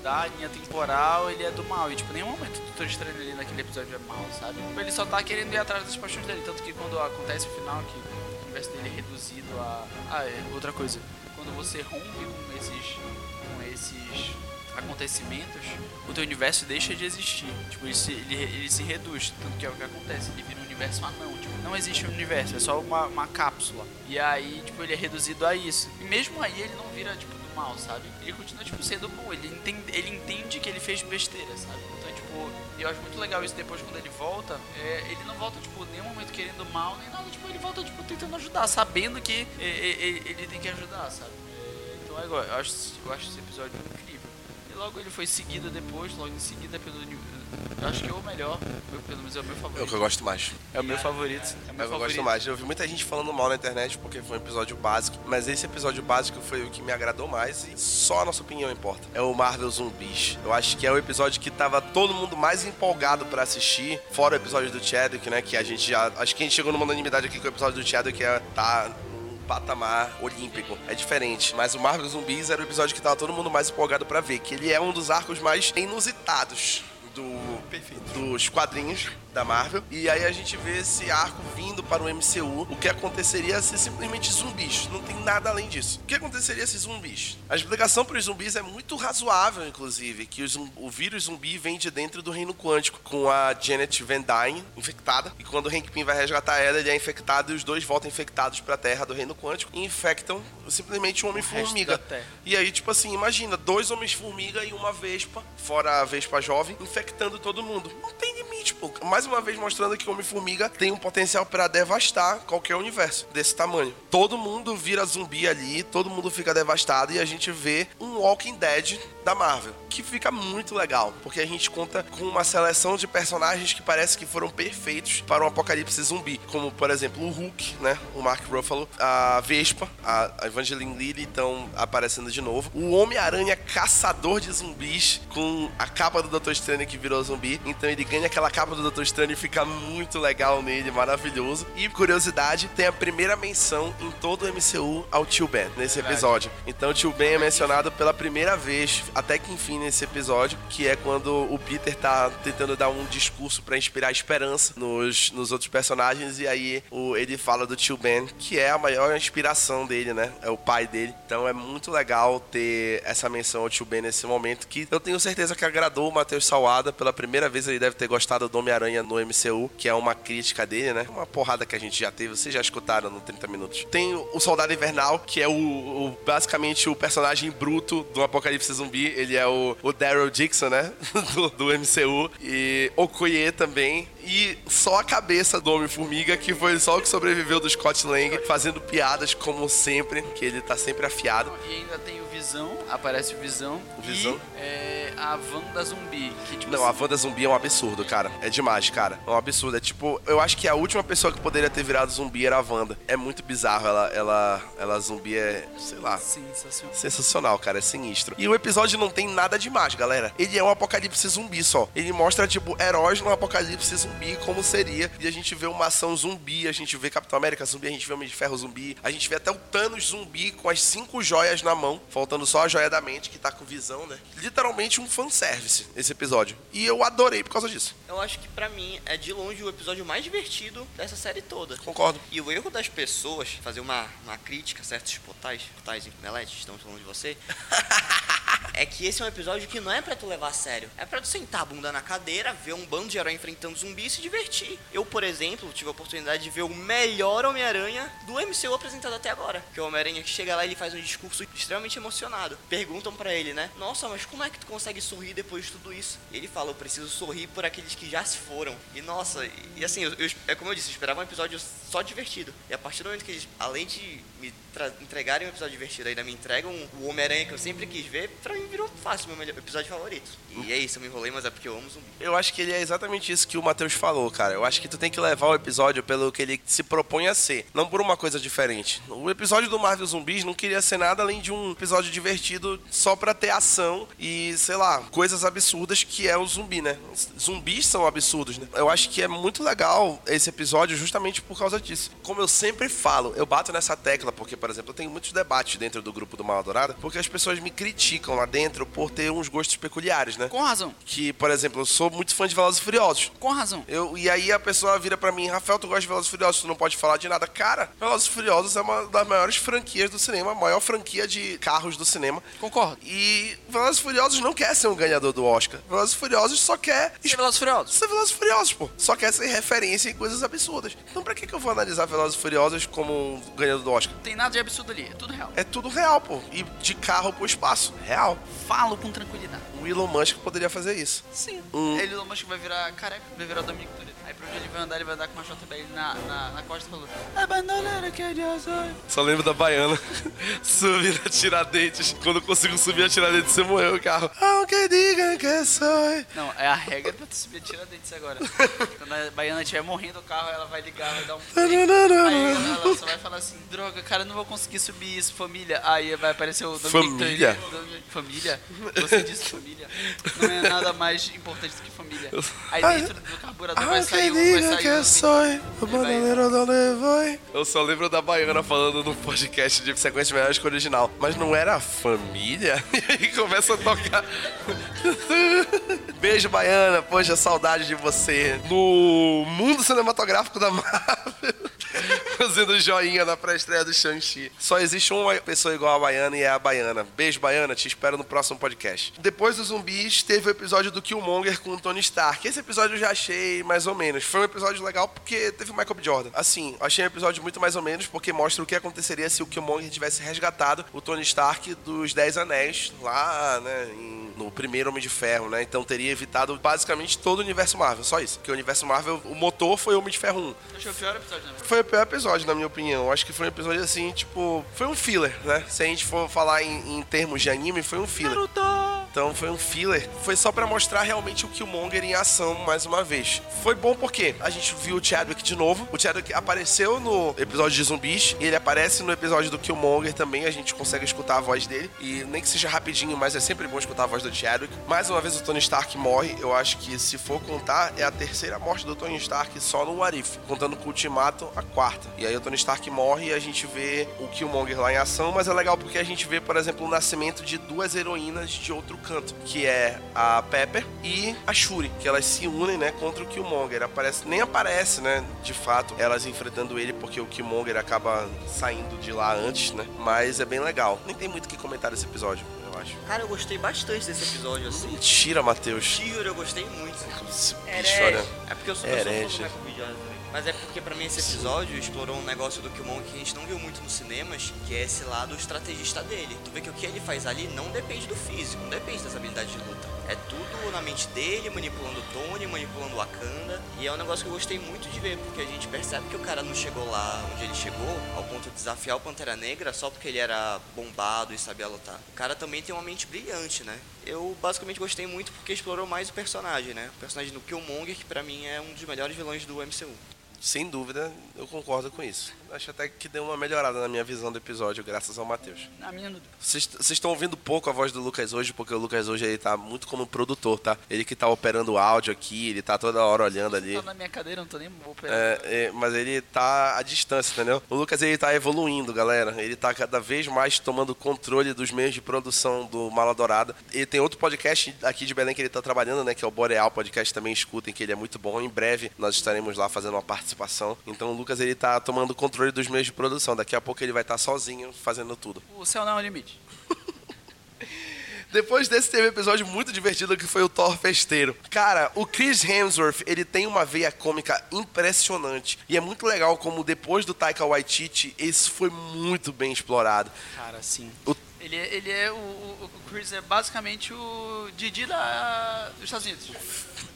a linha temporal, ele é do mal. E tipo, nenhum momento o Doutor Estranho ali naquele episódio é mal, sabe? Ele só tá querendo ir atrás das paixões dele. Tanto que quando acontece o final, que o universo dele é reduzido a. Ah, é outra coisa. Quando você rompe com esses, com esses acontecimentos, o teu universo deixa de existir. Tipo, ele se, ele, ele se reduz, tanto que é o que acontece, ele vira um universo anão. Tipo, não existe um universo, é só uma, uma cápsula. E aí, tipo, ele é reduzido a isso. E mesmo aí ele não vira, tipo, mal, sabe? Ele continua, tipo, sendo bom. Ele entende, ele entende que ele fez besteira, sabe? Então, tipo, eu acho muito legal isso depois quando ele volta. É, ele não volta, tipo, nenhum momento querendo mal, nem nada. Tipo, ele volta, tipo, tentando ajudar, sabendo que é, é, ele, ele tem que ajudar, sabe? É, então, eu acho, eu acho esse episódio incrível logo ele foi seguido depois, logo em seguida pelo. Eu acho que é o melhor, pelo menos é o meu favorito. É o que eu gosto mais. É o meu favorito. É o meu é o que eu gosto mais. Eu vi muita gente falando mal na internet porque foi um episódio básico, mas esse episódio básico foi o que me agradou mais e só a nossa opinião importa. É o Marvel Zumbis. Eu acho que é o episódio que tava todo mundo mais empolgado para assistir, fora o episódio do Chadwick, né? Que a gente já. Acho que a gente chegou numa unanimidade aqui com o episódio do Chadwick, que é, tá patamar olímpico. É diferente. Mas o Marvel Zumbis era o episódio que tava todo mundo mais empolgado para ver, que ele é um dos arcos mais inusitados do, dos quadrinhos da Marvel. E aí a gente vê esse arco vindo para o MCU. O que aconteceria se simplesmente zumbis. Não tem nada além disso. O que aconteceria se zumbis? A explicação para os zumbis é muito razoável, inclusive, que o vírus zumbi vem de dentro do reino quântico, com a Janet Van Dyne infectada. E quando o Hank Pym vai resgatar ela, ele é infectado e os dois voltam infectados para a Terra do reino quântico e infectam simplesmente um homem-formiga. E aí, tipo assim, imagina, dois homens-formiga e uma vespa, fora a vespa jovem, infectando todo mundo. Não tem limite, pô. Mais uma vez mostrando que Homem-Formiga tem um potencial para devastar qualquer universo desse tamanho. Todo mundo vira zumbi ali, todo mundo fica devastado e a gente vê um Walking Dead da Marvel, que fica muito legal, porque a gente conta com uma seleção de personagens que parece que foram perfeitos para um apocalipse zumbi, como por exemplo o Hulk, né, o Mark Ruffalo, a Vespa, a Evangeline Lilly estão aparecendo de novo, o Homem-Aranha caçador de zumbis com a capa do Doutor Estranho que virou zumbi, então ele ganha aquela capa do Doutor Estranho e fica muito legal nele, maravilhoso. E curiosidade, tem a primeira menção em todo o MCU ao Tio Ben nesse episódio. Então o Tio Ben é mencionado pela primeira vez, até que enfim nesse episódio, que é quando o Peter tá tentando dar um discurso para inspirar esperança nos, nos outros personagens e aí o, ele fala do Tio Ben, que é a maior inspiração dele, né? É o pai dele. Então é muito legal ter essa menção ao Tio Ben nesse momento que eu tenho certeza que agradou o Matheus Salada. Pela primeira vez ele deve ter gostado do Homem-Aranha no MCU, que é uma crítica dele, né? Uma porrada que a gente já teve, vocês já escutaram no 30 minutos. Tem o Soldado Invernal, que é o, o basicamente o personagem bruto do Apocalipse Zumbi. Ele é o, o Daryl Dixon, né? Do, do MCU. E Okoye também. E só a cabeça do Homem-Formiga, que foi só o que sobreviveu do Scott Lang, fazendo piadas como sempre, que ele tá sempre afiado. E ainda tem o Visão, aparece o Visão. O Visão. E, é, a Wanda Zumbi. Que, tipo, Não, a Wanda Zumbi é um absurdo, cara. É demais, cara. É um absurdo. É tipo, eu acho que a última pessoa que poderia ter virado zumbi era a Wanda. É muito bizarro. Ela, ela, ela zumbi é, sei lá. Sensacional. Sensacional, cara. É sinistro. E o episódio não tem nada demais, galera. Ele é um apocalipse zumbi só. Ele mostra, tipo, heróis no apocalipse zumbi, como seria. E a gente vê uma ação zumbi, a gente vê Capitão América zumbi, a gente vê Homem de Ferro zumbi, a gente vê até o Thanos zumbi com as cinco joias na mão, faltando só a joia da mente, que tá com visão, né? Literalmente um fanservice esse episódio. E eu adorei por causa disso. Eu acho que para mim é de longe o episódio mais divertido dessa série toda. Concordo. E o erro das pessoas, fazer uma, uma crítica a certos potais, potais e meletes, estamos falando de você, é que esse é um episódio que não é para tu levar a sério. É para tu sentar a bunda na cadeira, ver um bando de herói enfrentando zumbi e se divertir. Eu, por exemplo, tive a oportunidade de ver o melhor Homem-Aranha do MCU apresentado até agora. Que é o Homem-Aranha que chega lá e ele faz um discurso extremamente emocionado. Perguntam para ele, né? Nossa, mas como é que tu consegue sorrir depois de tudo isso? E ele fala, eu preciso sorrir por aqueles que já se foram. E nossa, e, e assim, eu, eu, é como eu disse, eu esperava um episódio só divertido. E a partir do momento que eles, além de me entregarem um episódio divertido, ainda me entregam o Homem-Aranha que eu sempre quis ver, pra mim virou fácil meu episódio favorito. E é isso, eu me enrolei, mas é porque eu amo zumbi. Eu acho que ele é exatamente isso que o Matheus falou, cara. Eu acho que tu tem que levar o episódio pelo que ele se propõe a ser, não por uma coisa diferente. O episódio do Marvel Zumbis não queria ser nada além de um episódio divertido só pra ter ação e, sei lá, coisas absurdas que é o zumbi, né? Zumbis são absurdos, né? Eu acho que é muito legal esse episódio justamente por causa disso. Como eu sempre falo, eu bato nessa tecla, porque, por exemplo, eu tenho muitos debates dentro do grupo do Mal Adorada, porque as pessoas me criticam lá dentro por ter uns gostos peculiares, né? Com razão. Que, por exemplo, eu sou muito fã de Velozes e Furiosos. Com razão. Eu, e aí a pessoa vira pra mim, Rafael, tu gosta de Velozes e Furiosos, tu não pode falar de nada. Cara, Velozes e Furiosos é uma das maiores franquias do cinema, a maior franquia de carros do cinema. Concordo. E Velozes e Furiosos não quer ser um ganhador do Oscar. Velozes e Furiosos só quer E Velozes e Furiosos? ser Velozes e Furiosos, pô. Só quer ser referência em coisas absurdas. Então pra que, que eu vou analisar Velozes e Furiosos como um ganhador do Oscar? Não tem nada de absurdo ali, é tudo real. É tudo real, pô. E de carro pro espaço. Real. Falo com tranquilidade. O Elon Musk poderia fazer isso. Sim. Hum. Ele, Elon Musk vai virar careca, vai virar Dominic Toretto. Pra onde ele vai andar, ele vai andar com uma JBL na, na, na costa falando A bandoleira que é de azul. Só lembro da baiana. subir a Tiradentes. Quando eu consigo subir a Tiradentes, você morreu o carro. Aunque diga que sou. Não, é a regra pra tu subir a Tiradentes agora. Quando a baiana estiver morrendo o carro, ela vai ligar, vai dar um. Aí ela, ela só vai falar assim, droga, cara, eu não vou conseguir subir isso, família. Aí vai aparecer o Dominic Família? Domi- Família? Você disse família. Não é nada mais importante do que família. Aí dentro do carburador vai sair, vai sair um- sou. O bandoleiro não levou. Eu só lembro da baiana falando no podcast de sequência melhores que o original. Mas não era família? E aí começa a tocar. Beijo, baiana. Poxa, saudade de você. No mundo cinematográfico da Marvel. Fazendo joinha na pré-estreia do Shang-Chi. Só existe uma pessoa igual a Baiana e é a Baiana. Beijo, Baiana. Te espero no próximo podcast. Depois dos zumbis, teve o episódio do Killmonger com o Tony Stark. Esse episódio eu já achei mais ou menos. Foi um episódio legal porque teve o Michael B. Jordan. Assim, achei um episódio muito mais ou menos porque mostra o que aconteceria se o Killmonger tivesse resgatado o Tony Stark dos Dez Anéis lá, né, em- no primeiro Homem de Ferro, né? Então teria evitado basicamente todo o universo Marvel. Só isso. Porque o universo Marvel, o motor foi o Homem de Ferro 1. Achei o pior episódio, né? Foi o pior episódio, na minha opinião. Acho que foi um episódio assim, tipo. Foi um filler, né? Se a gente for falar em, em termos de anime, foi um filler. Então foi um filler. Foi só pra mostrar realmente o Killmonger em ação mais uma vez. Foi bom porque a gente viu o Chadwick de novo. O Chadwick apareceu no episódio de zumbis. E ele aparece no episódio do Killmonger também. A gente consegue escutar a voz dele. E nem que seja rapidinho, mas é sempre bom escutar a voz do Chadwick. Mais uma vez o Tony Stark morre. Eu acho que se for contar, é a terceira morte do Tony Stark só no Warif. Contando com o Ultimato, a quarta. E aí o Tony Stark morre e a gente vê o Killmonger lá em ação. Mas é legal porque a gente vê, por exemplo, o nascimento de duas heroínas de outro canto. Que é a Pepper e a Shuri. Que elas se unem, né, contra o Killmonger. Aparece, nem aparece, né, de fato, elas enfrentando ele porque o Killmonger acaba saindo de lá antes, né. Mas é bem legal. Nem tem muito o que comentar desse episódio, eu acho. Cara, eu gostei bastante desse episódio, assim. Mentira, Matheus. Tiro, eu gostei muito. Esse bicho, olha. É porque eu sou, eu sou fã do Herege. Mas é porque pra mim esse episódio explorou um negócio do Killmonger que a gente não viu muito nos cinemas, que é esse lado estrategista dele. Tu vê que o que ele faz ali não depende do físico, não depende das habilidades de luta. É tudo na mente dele, manipulando o Tony, manipulando o Wakanda. E é um negócio que eu gostei muito de ver, porque a gente percebe que o cara não chegou lá onde ele chegou, ao ponto de desafiar o Pantera Negra só porque ele era bombado e sabia lutar. O cara também tem uma mente brilhante, né? Eu basicamente gostei muito porque explorou mais o personagem, né? O personagem do Killmonger, que pra mim é um dos melhores vilões do MCU. Sem dúvida, eu concordo com isso. Acho até que deu uma melhorada na minha visão do episódio, graças ao Matheus. Na minha. Vocês estão ouvindo pouco a voz do Lucas hoje, porque o Lucas hoje ele tá muito como produtor, tá? Ele que tá operando o áudio aqui, ele tá toda hora olhando ali. Tá na minha cadeira, não tô nem pra É, é, mas ele tá à distância, entendeu? O Lucas ele tá evoluindo, galera. Ele tá cada vez mais tomando controle dos meios de produção do Mala Dourada. Ele tem outro podcast aqui de Belém que ele tá trabalhando, né? Que é o Boreal Podcast. Também escutem, que ele é muito bom. Em breve nós estaremos lá fazendo uma participação. Então o Lucas ele tá tomando controle dos meios de produção. Daqui a pouco ele vai estar sozinho fazendo tudo. O céu não é o limite. Depois desse teve um episódio muito divertido que foi o Thor Festeiro. Cara, o Chris Hemsworth, ele tem uma veia cômica impressionante. E é muito legal como depois do Taika Waititi, isso foi muito bem explorado. Cara, sim. O- Ele, é- ele é o, o, Chris é basicamente o Didi da, dos Estados Unidos.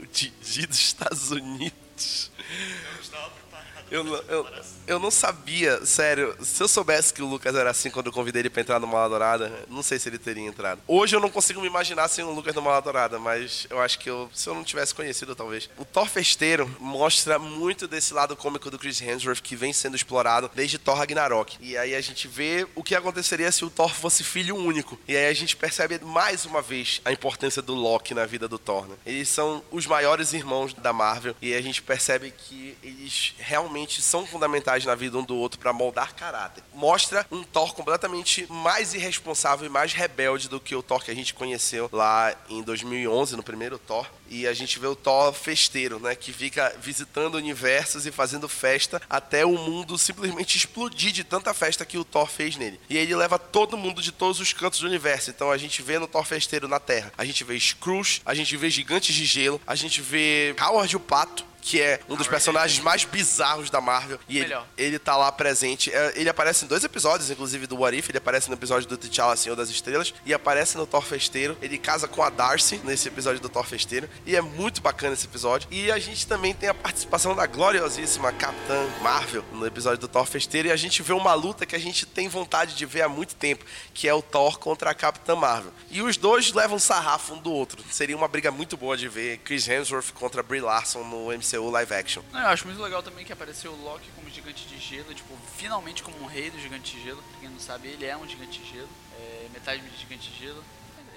O Didi dos Estados Unidos. Eu, não- eu, eu não sabia, sério. Se eu soubesse que o Lucas era assim quando eu convidei ele pra entrar no Mala Dourada, não sei se ele teria entrado. Hoje eu não consigo me imaginar sem o Lucas no Mala Dourada, mas eu acho que eu, se eu não tivesse conhecido, talvez. O Thor Festeiro mostra muito desse lado cômico do Chris Hemsworth que vem sendo explorado desde Thor Ragnarok. E aí a gente vê o que aconteceria se o Thor fosse filho único. E aí a gente percebe mais uma vez a importância do Loki na vida do Thor. Né? Eles são os maiores irmãos da Marvel e a gente percebe que eles realmente realmente são fundamentais na vida um do outro para moldar caráter. Mostra um Thor completamente mais irresponsável e mais rebelde do que o Thor que a gente conheceu lá em 2011, no primeiro Thor. E a gente vê o Thor festeiro, né? Que fica visitando universos e fazendo festa até o mundo simplesmente explodir de tanta festa que o Thor fez nele. E ele leva todo mundo de todos os cantos do universo. Então a gente vê no Thor festeiro na Terra. A gente vê Scrooge, a gente vê Gigantes de Gelo, a gente vê Howard o Pato, que é um dos personagens mais bizarros da Marvel. E ele, Melhor. ele tá lá presente. É, Ele aparece em dois episódios, inclusive do What If. Ele aparece no episódio do T'Challa, Senhor das Estrelas. E aparece no Thor Festeiro. Ele casa com a Darcy nesse episódio do Thor Festeiro. E é muito bacana esse episódio. E a gente também tem a participação da gloriosíssima Capitã Marvel no episódio do Thor Festeiro. E a gente vê uma luta que a gente tem vontade de ver há muito tempo, que é o Thor contra a Capitã Marvel. E os dois levam sarrafo um do outro. Seria uma briga muito boa de ver Chris Hemsworth contra Brie Larson no MCU live action. Não, eu acho muito legal também que apareceu o Loki como gigante de gelo, tipo, finalmente como um rei do gigante de gelo. Pra quem não sabe, ele é um gigante de gelo, é metade de gigante de gelo.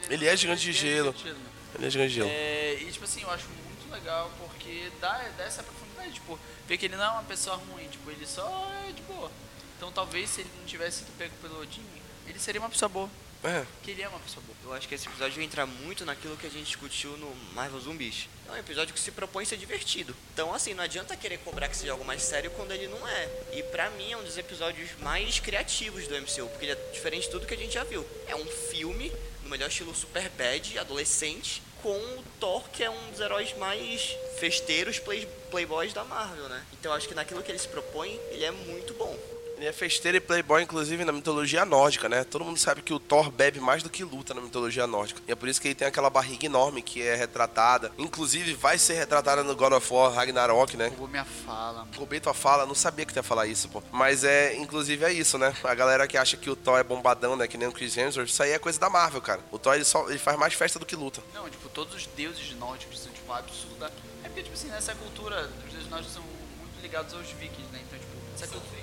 Ele é gigante de gelo. né? Ele é gigante de gelo. É, e tipo assim, eu acho muito legal porque dá, dá essa profundidade, tipo, ver que ele não é uma pessoa ruim, tipo, ele só é de boa. Então talvez se ele não tivesse sido pego pelo Odin, ele seria uma pessoa boa. É. Que ele é uma pessoa boa. Eu acho que esse episódio entra muito naquilo que a gente discutiu no Marvel Zumbis. É um episódio que se propõe ser divertido. Então, assim, não adianta querer cobrar que seja algo mais sério quando ele não é. E pra mim é um dos episódios mais criativos do MCU, porque ele é diferente de tudo que a gente já viu. É um filme, no melhor estilo super bad, adolescente, com o Thor, que é um dos heróis mais festeiros, play, playboys da Marvel, né? Então acho que naquilo que ele se propõe, ele é muito bom. Ele é festeiro e playboy, inclusive, na mitologia nórdica, né? Todo mundo sabe que o Thor bebe mais do que luta na mitologia nórdica. E é por isso que ele tem aquela barriga enorme que é retratada. Inclusive, vai ser retratada no God of War Ragnarok, né? Roubou minha fala, mano. Roubei tua fala, não sabia que tu ia falar isso, pô. Mas é, inclusive, é isso, né? A galera que acha que o Thor é bombadão, né? Que nem o Chris Hemsworth, isso aí é coisa da Marvel, cara. O Thor, ele, só, ele faz mais festa do que luta. Não, tipo, todos os deuses nórdicos são, tipo, absurda. É porque, tipo assim, nessa cultura, os deuses nórdicos são muito ligados aos vikings, né? Então, tipo, essa cultura...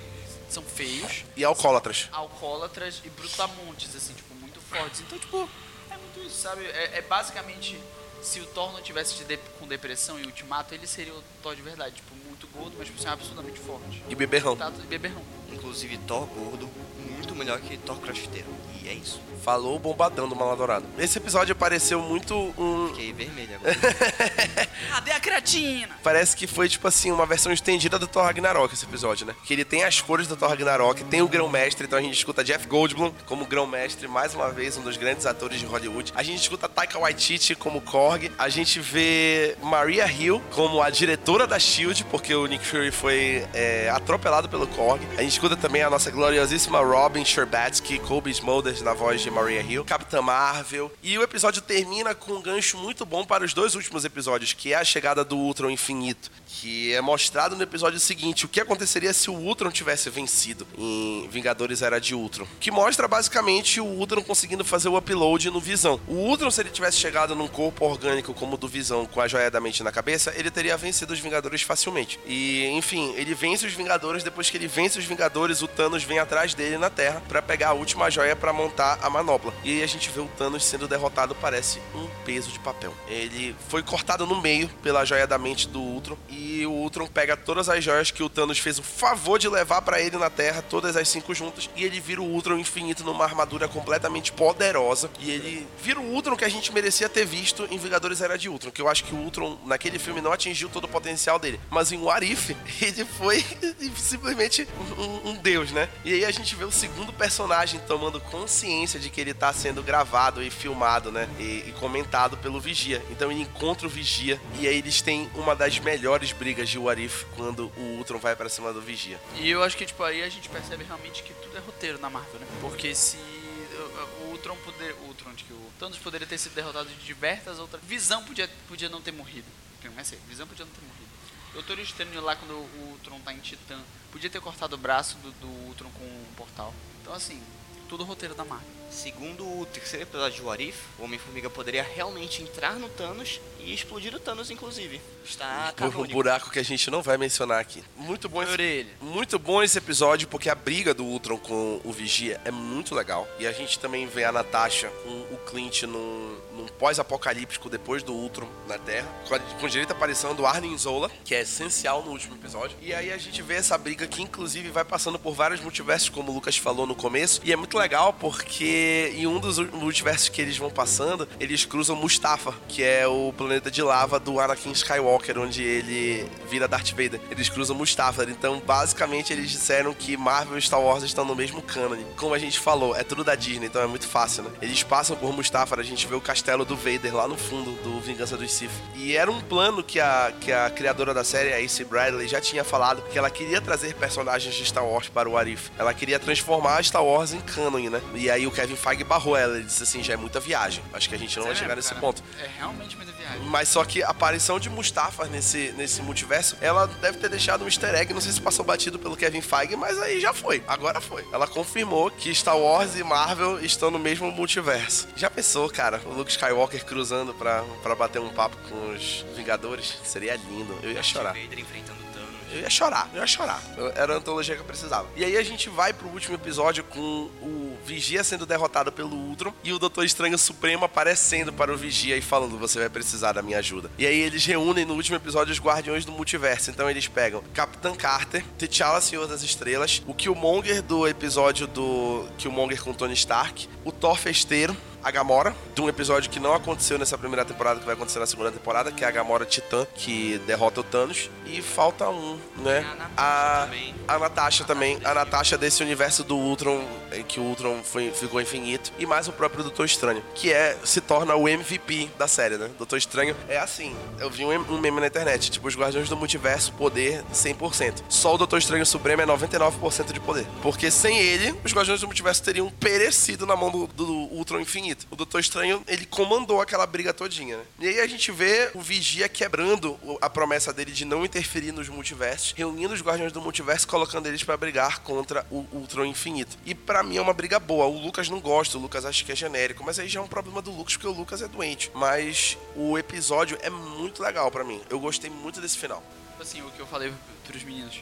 São feios, E alcoólatras. alcoólatras e brutamontes, assim, tipo, muito fortes. Então, tipo, é muito isso, sabe? É, é basicamente, se o Thor não tivesse de dep- com depressão e ultimato, ele seria o Thor de verdade. Tipo, muito gordo, mas, tipo, assim, absurdamente forte. E beberrão. Tato e beberrão. Inclusive Thor gordo, muito melhor que Thor crossfiteiro. E é isso. Falou o bombadão do Maladourado. Esse episódio pareceu muito um, Fiquei vermelho agora. Cadê a creatina? Parece que foi, tipo assim, uma versão estendida do Thor Ragnarok esse episódio, né? Que ele tem as cores do Thor Ragnarok, tem o grão-mestre, então a gente escuta Jeff Goldblum como grão-mestre, mais uma vez, um dos grandes atores de Hollywood. A gente escuta Taika Waititi como Korg. A gente vê Maria Hill como a diretora da SHIELD, porque o Nick Fury foi é, atropelado pelo Korg. A gente escuta também a nossa gloriosíssima Robin Sherbatsky, Kobe Smulders na voz de Maria Hill, Capitã Marvel. E o episódio termina com um gancho muito bom para os dois últimos episódios, que é a chegada do Ultron Infinito, que é mostrado no episódio seguinte o que aconteceria se o Ultron tivesse vencido em Vingadores Era de Ultron, que mostra basicamente o Ultron conseguindo fazer o upload no Visão. O Ultron, se ele tivesse chegado num corpo orgânico como o do Visão, com a joia da mente na cabeça, ele teria vencido os Vingadores facilmente. E, enfim, ele vence os Vingadores, depois que ele vence os Vingadores, o Thanos vem atrás dele na Terra para pegar a última joia para montar a manopla. E aí a gente vê o Thanos sendo derrotado, parece um peso de papel. Ele foi cortado no meio pela joia da mente do Ultron e o Ultron pega todas as joias que o Thanos fez o favor de levar para ele na Terra, todas as cinco juntas, e ele vira o Ultron infinito numa armadura completamente poderosa. E ele vira o Ultron que a gente merecia ter visto em Vingadores Era de Ultron, que eu acho que o Ultron naquele filme não atingiu todo o potencial dele, mas em What If, ele foi simplesmente um, um deus, né? E aí a gente vê o segundo personagem tomando consciência de que ele tá sendo gravado e filmado, né? E, e comentado pelo Vigia. Então ele encontra o Vigia e aí eles têm uma das melhores brigas de What If quando o Ultron vai pra cima do Vigia. E eu acho que, tipo, aí a gente percebe realmente que tudo é roteiro na Marvel, né? Porque se o- Ultron poder... O Ultron, que o Thanos poderia ter sido derrotado de diversas outras... Visão podia, podia não ter morrido. Não é sério, Visão podia não ter morrido. Doutor Estranho lá, quando o Ultron tá em Titã, podia ter cortado o braço do, do Ultron com um portal. Então, assim, tudo roteiro da Marvel. Segundo o terceiro episódio de What If, o Homem-Formiga poderia realmente entrar no Thanos e explodir o Thanos, inclusive. Está Por um buraco que a gente não vai mencionar aqui. Muito bom esse. Muito bom esse episódio, porque a briga do Ultron com o Vigia é muito legal. E a gente também vê a Natasha com o Clint num, num pós-apocalíptico depois do Ultron na Terra, com, a, com direito à aparição do Arnim Zola, que é essencial no último episódio. E aí a gente vê essa briga que, inclusive, vai passando por vários multiversos, como o Lucas falou no começo. E é muito legal porque em um dos multiversos que eles vão passando, eles cruzam Mustafa, que é o planeta de lava do Anakin Skywalker, onde ele vira Darth Vader. Eles cruzam Mustafa. Então, basicamente, eles disseram que Marvel e Star Wars estão no mesmo cânone. Como a gente falou, é tudo da Disney, então é muito fácil, né? Eles passam por Mustafa, a gente vê o castelo do Vader lá no fundo do Vingança dos Sith. E era um plano que a, que a criadora da série, a Ace Bradley, já tinha falado que ela queria trazer personagens de Star Wars para o Arif. Ela queria transformar Star Wars em canon, né? E aí o Kevin Feige barrou ela. Ele disse assim: já é muita viagem. Acho que a gente não vai chegar nesse cara, ponto. É realmente muita viagem. Mas só que a aparição de Mustafa nesse, nesse multiverso, ela deve ter deixado um easter egg. Não sei se passou batido pelo Kevin Feige, mas aí já foi. Agora foi. Ela confirmou que Star Wars e Marvel estão no mesmo multiverso. Já pensou, cara, o Luke Skywalker cruzando pra, pra bater um papo com os Vingadores? Seria lindo. Eu ia chorar. Vader enfrentando. Eu ia chorar, eu ia chorar. Era a antologia que eu precisava. E aí a gente vai pro último episódio com o Vigia sendo derrotado pelo Ultron e o Doutor Estranho Supremo aparecendo para o Vigia e falando: Você vai precisar da minha ajuda. E aí eles reúnem no último episódio os Guardiões do Multiverso. Então eles pegam Capitã Carter, T'Challa Senhor das Estrelas, o Killmonger do episódio do Killmonger com Tony Stark, o Thor Festeiro. A Gamora, de um episódio que não aconteceu nessa primeira temporada, que vai acontecer na segunda temporada, que é a Gamora Titã, que derrota o Thanos. E falta um, né? A Natasha A, também. a Natasha também. A Natasha desse universo do Ultron, em que o Ultron foi, ficou infinito. E mais o próprio Doutor Estranho, que é se torna o MVP da série, né? Doutor Estranho é assim. Eu vi um, um meme na internet, tipo, os Guardiões do Multiverso, poder 100%. Só o Doutor Estranho Supremo é 99% de poder. Porque sem ele, os Guardiões do Multiverso teriam perecido na mão do, do Ultron infinito. O Doutor Estranho, ele comandou aquela briga todinha, né? E aí a gente vê o Vigia quebrando a promessa dele de não interferir nos multiversos, reunindo os Guardiões do Multiverso, colocando eles pra brigar contra o Ultron Infinito. E pra mim é uma briga boa. O Lucas não gosta, o Lucas acha que é genérico, mas aí já é um problema do Lucas, porque o Lucas é doente. Mas o episódio é muito legal pra mim. Eu gostei muito desse final. Tipo assim, o que eu falei pros meninos,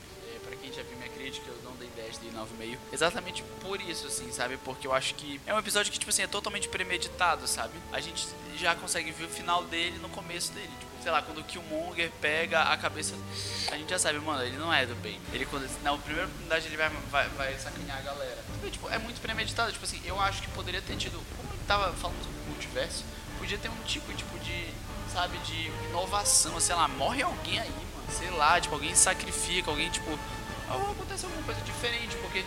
9,5. Exatamente por isso, assim, sabe? Porque eu acho que é um episódio que, tipo assim, é totalmente premeditado, sabe? A gente já consegue ver o final dele no começo dele. Tipo, sei lá, quando o Killmonger pega a cabeça. A gente já sabe, mano, ele não é do bem. Ele, quando. Na primeira oportunidade, ele vai, vai, vai sacanear a galera. Então, tipo, é muito premeditado. Tipo assim, eu acho que poderia ter tido. Como ele tava falando sobre o multiverso, podia ter um tipo, tipo de. Sabe, de inovação. Sei lá, morre alguém aí, mano. Sei lá, tipo, alguém sacrifica, alguém, tipo. Ou acontece alguma coisa diferente, porque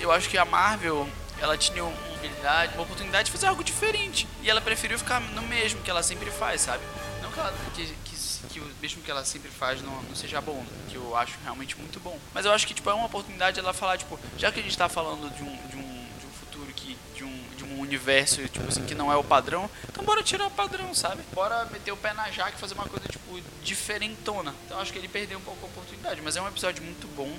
eu acho que a Marvel, ela tinha uma habilidade, uma oportunidade de fazer algo diferente. E ela preferiu ficar no mesmo que ela sempre faz, sabe? Não que, ela, que, que, que o mesmo que ela sempre faz não, não seja bom, que eu acho realmente muito bom. Mas eu acho que, tipo, é uma oportunidade ela falar, tipo, já que a gente tá falando de um, de um, de um futuro que, de um universo, tipo assim, que não é o padrão, então bora tirar o padrão, sabe? Bora meter o pé na jaca e fazer uma coisa, tipo, diferentona. Então acho que ele perdeu um pouco a oportunidade, mas é um episódio muito bom.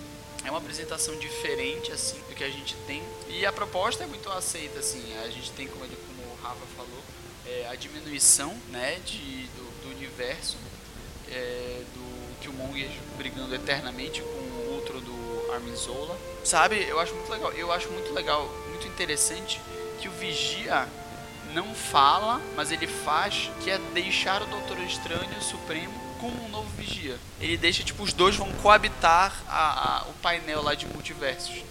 É uma apresentação diferente, assim, do que a gente tem. E a proposta é muito aceita, assim. A gente tem, como, ele, como o Rafa falou, é, a diminuição, né, de, do, do universo, é, do Killmonger brigando eternamente com o outro do Armin Zola. Sabe, eu acho muito legal. Eu acho muito legal, muito interessante que o Vigia não fala, mas ele faz, que é deixar o Doutor Estranho Supremo como um novo Vigia. Ele deixa, tipo, os dois vão coabitar a, a- o painel lá de multiversos.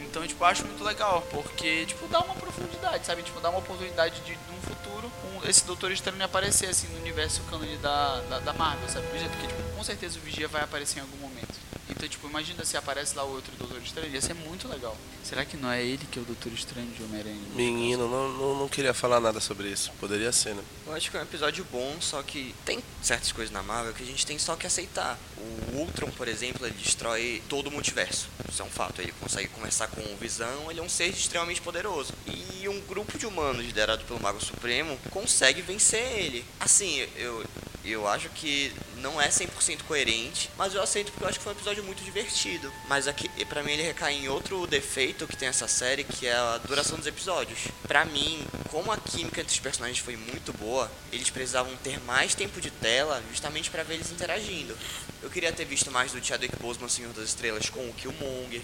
Então, tipo, eu acho muito legal, porque, tipo, dá uma profundidade, sabe? Tipo, dá uma oportunidade de, num futuro, um- esse Doutor Estranho aparecer, assim, no universo cânone da, da, da Marvel, sabe? Porque, tipo, com certeza o Vigia vai aparecer em algum momento. Então, tipo, imagina se aparece lá o outro Doutor Estranho, ia ser muito legal. Será que não é ele que é o Doutor Estranho de Homem-Aranha? Menino, não, não, não queria falar nada sobre isso. Poderia ser, né? Eu acho que é um episódio bom, só que tem certas coisas na Marvel que a gente tem só que aceitar. O Ultron, por exemplo, ele destrói todo o multiverso. Isso é um fato. Ele consegue conversar com o Visão, ele é um ser extremamente poderoso. E um grupo de humanos liderado pelo Mago Supremo consegue vencer ele. Assim, eu, eu acho que não é 100% coerente, mas eu aceito porque eu acho que foi um episódio muito divertido. Mas aqui, pra mim ele recai em outro defeito que tem essa série, que é a duração dos episódios. Pra mim, como a química entre os personagens foi muito boa, eles precisavam ter mais tempo de tela justamente pra ver eles interagindo. Eu queria ter visto mais do Chadwick Boseman, Senhor das Estrelas, com o Killmonger.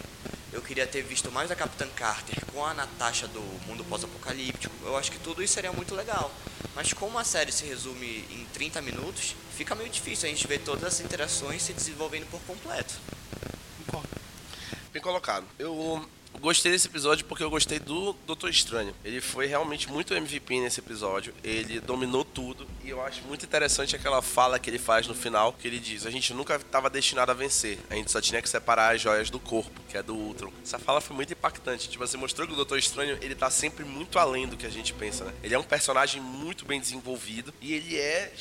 Eu queria ter visto mais a Capitã Carter com a Natasha do mundo pós-apocalíptico. Eu acho que tudo isso seria muito legal. Mas como a série se resume em 30 minutos, fica meio difícil a gente ver todas as interações se desenvolvendo por completo. Bem colocado. Eu Gostei desse episódio porque eu gostei do Doutor Estranho. Ele foi realmente muito MVP nesse episódio. Ele dominou tudo. E eu acho muito interessante aquela fala que ele faz no final, que ele diz: A gente nunca estava destinado a vencer. A gente só tinha que separar as joias do corpo, que é do Ultron. Essa fala foi muito impactante. Tipo, você mostrou que o Doutor Estranho, ele tá sempre muito além do que a gente pensa, né? Ele é um personagem muito bem desenvolvido e ele é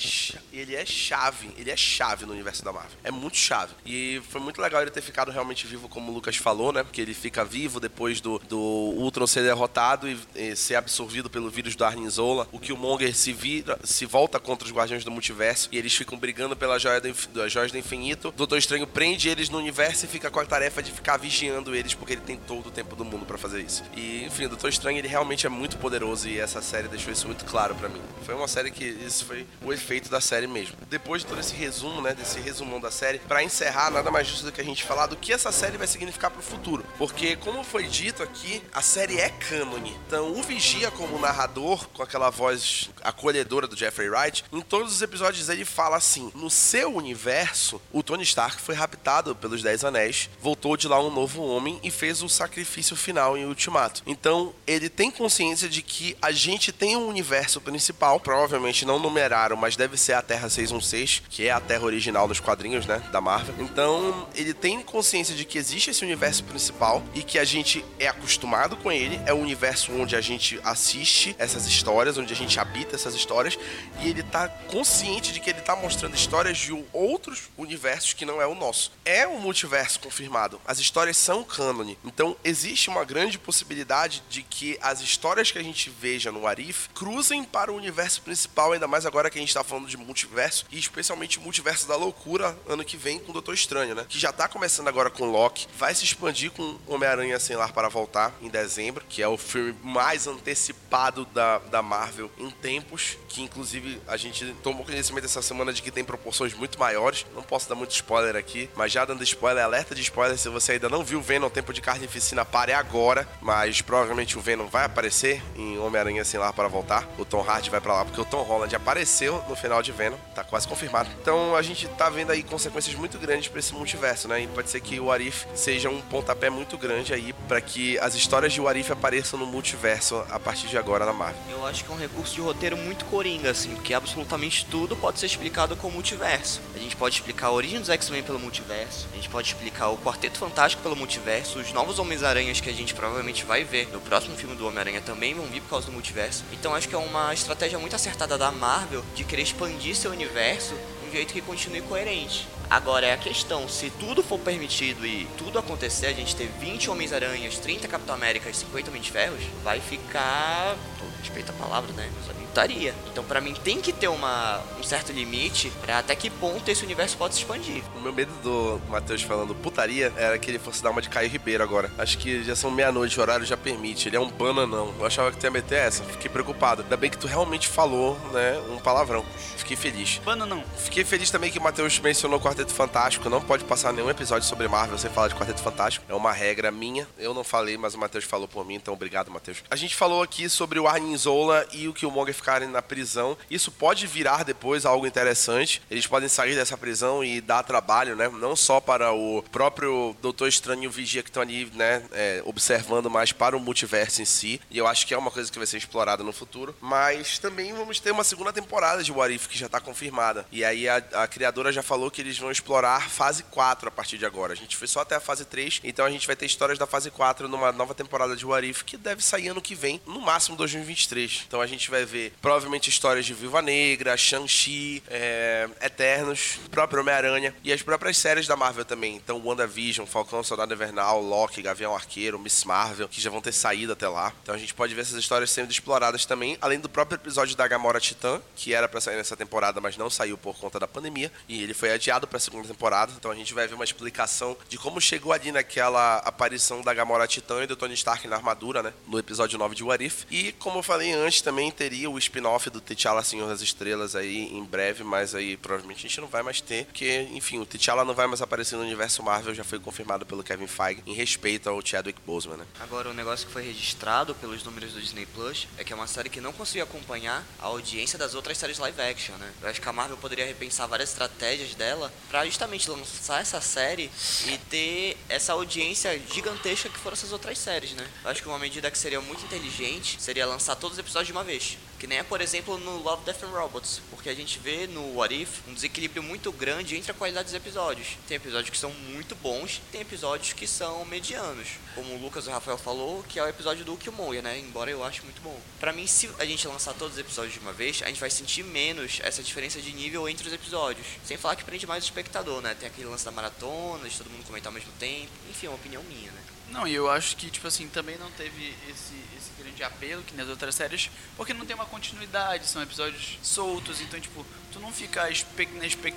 ele é chave, ele é chave no universo da Marvel. É muito chave. E foi muito legal ele ter ficado realmente vivo, como o Lucas falou, né? Porque ele fica vivo depois do, do Ultron ser derrotado e, e ser absorvido pelo vírus do Arnizola. O Killmonger se vira, se volta contra os Guardiões do Multiverso e eles ficam brigando pela joia do, joias do infinito. O Doutor Estranho prende eles no universo e fica com a tarefa de ficar vigiando eles porque ele tem todo o tempo do mundo para fazer isso. E, enfim, o Doutor Estranho ele realmente é muito poderoso e essa série deixou isso muito claro para mim. Foi uma série que isso foi o efeito da série mesmo. Depois de todo esse resumo, né, desse resumão da série, para encerrar, nada mais justo do que a gente falar do que essa série vai significar pro futuro. Porque, como foi dito aqui, a série é cânone. Então, o Vigia, como narrador, com aquela voz acolhedora do Jeffrey Wright, em todos os episódios ele fala assim: no seu universo, o Tony Stark foi raptado pelos Dez Anéis, voltou de lá um novo homem e fez o sacrifício final em Ultimato. Então, ele tem consciência de que a gente tem um universo principal, provavelmente não numeraram, mas deve ser a Terra 616, que é a Terra original dos quadrinhos, né, da Marvel. Então, ele tem consciência de que existe esse universo principal e que a gente é acostumado com ele, é o universo onde a gente assiste essas histórias, onde a gente habita essas histórias, e ele tá consciente de que ele tá mostrando histórias de outros universos que não é o nosso. É um multiverso confirmado. As histórias são cânone. Então, existe uma grande possibilidade de que as histórias que a gente veja no Arif cruzem para o universo principal, ainda mais agora que a gente tá falando de multiverso, e especialmente o multiverso da loucura ano que vem com o Doutor Estranho, né? Que já tá começando agora com Loki, vai se expandir com Homem-Aranha Sem Lar para Voltar em dezembro, que é o filme mais antecipado da, da Marvel em tempos, que inclusive a gente tomou conhecimento essa semana de que tem proporções muito maiores. Não posso dar muito spoiler aqui, mas já dando spoiler, alerta de spoiler, se você ainda não viu Venom Tempo de Carnificina, pare agora, mas provavelmente o Venom vai aparecer em Homem-Aranha Sem Lar para Voltar. O Tom Hardy vai para lá, porque o Tom Holland apareceu no final de Venom, tá quase confirmado. Então a gente tá vendo aí consequências muito grandes para esse multiverso, né? E pode ser que o Arif seja um pontapé muito grande aí para que as histórias de Arif apareçam no multiverso a partir de agora na Marvel. Eu acho que é um recurso de roteiro muito coringa, assim, porque absolutamente tudo pode ser explicado com o multiverso. A gente pode explicar a origem dos X-Men pelo multiverso, a gente pode explicar o Quarteto Fantástico pelo multiverso, os novos Homens-Aranhas que a gente provavelmente vai ver no próximo filme do Homem-Aranha também vão vir por causa do multiverso. Então acho que é uma estratégia muito acertada da Marvel de querer expandir seu universo de um jeito que continue coerente. Agora é a questão, se tudo for permitido e tudo acontecer, a gente ter 20 Homens-Aranhas, 30 Capitão América e 50 Homens de Ferros, vai ficar. Respeita a palavra, né? Putaria. Então, para mim, tem que ter uma, um certo limite para até que ponto esse universo pode se expandir. O meu medo do Matheus falando putaria era que ele fosse dar uma de Caio Ribeiro agora. Acho que já são meia-noite, o horário já permite. Ele é um bananão. Eu achava que tu ia meter essa. Fiquei preocupado. Ainda bem que tu realmente falou, né? Um palavrão. Fiquei feliz. Bananão. Fiquei feliz também que o Matheus mencionou Quarteto Fantástico. Não pode passar nenhum episódio sobre Marvel sem falar de Quarteto Fantástico. É uma regra minha. Eu não falei, mas o Matheus falou por mim, então obrigado, Matheus. A gente falou aqui sobre o Arnim Zola e o Killmonger ficarem na prisão. Isso pode virar depois algo interessante. Eles podem sair dessa prisão e dar trabalho, né? Não só para o próprio Doutor Estranho e o Vigia que estão ali, né? É, observando mais para o multiverso em si. E eu acho que é uma coisa que vai ser explorada no futuro. Mas também vamos ter uma segunda temporada de What If que já está confirmada. E aí a, a criadora já falou que eles vão explorar fase 4 a partir de agora. A gente foi só até a fase 3, então a gente vai ter histórias da fase 4 numa nova temporada de What If que deve sair ano que vem, no máximo 2023. Então a gente vai ver provavelmente histórias de Viúva Negra, Shang-Chi, é, Eternos, próprio Homem-Aranha e as próprias séries da Marvel também. Então WandaVision, Falcão, Soldado Invernal, Loki, Gavião Arqueiro, Miss Marvel, que já vão ter saído até lá. Então a gente pode ver essas histórias sendo exploradas também, além do próprio episódio da Gamora Titã, que era para sair nessa temporada, mas não saiu por conta da pandemia, e ele foi adiado para a segunda temporada. Então a gente vai ver uma explicação de como chegou ali naquela aparição da Gamora Titã e do Tony Stark na armadura, né, no episódio 9 de What If. E como eu falei antes, também teria o spin-off do T'Challa Senhor das Estrelas aí em breve, mas aí provavelmente a gente não vai mais ter, porque, enfim, o T'Challa não vai mais aparecer no universo Marvel, já foi confirmado pelo Kevin Feige, em respeito ao Chadwick Boseman, né? Agora, o negócio que foi registrado pelos números do Disney Plus é que é uma série que não conseguiu acompanhar a audiência das outras séries live action, né? Eu acho que a Marvel poderia repensar várias estratégias dela para justamente lançar essa série e ter essa audiência gigantesca que foram essas outras séries, né? Eu acho que uma medida que seria muito inteligente seria lançar todos os episódios de uma vez. Que nem é, por exemplo, no Love, Death and Robots. Porque a gente vê no What If um desequilíbrio muito grande entre a qualidade dos episódios. Tem episódios que são muito bons, tem episódios que são medianos. Como o Lucas e o Rafael falou, que é o episódio do Killmonger, né? Embora eu ache muito bom. Pra mim, se a gente lançar todos os episódios de uma vez, a gente vai sentir menos essa diferença de nível entre os episódios. Sem falar que prende mais o espectador, né? Tem aquele lance da maratona, de todo mundo comentar ao mesmo tempo. Enfim, é uma opinião minha, né? Não, e eu acho que, tipo assim, também não teve esse, esse grande apelo que nas outras séries, porque não tem uma continuidade, são episódios soltos, então, tipo, tu não fica expect,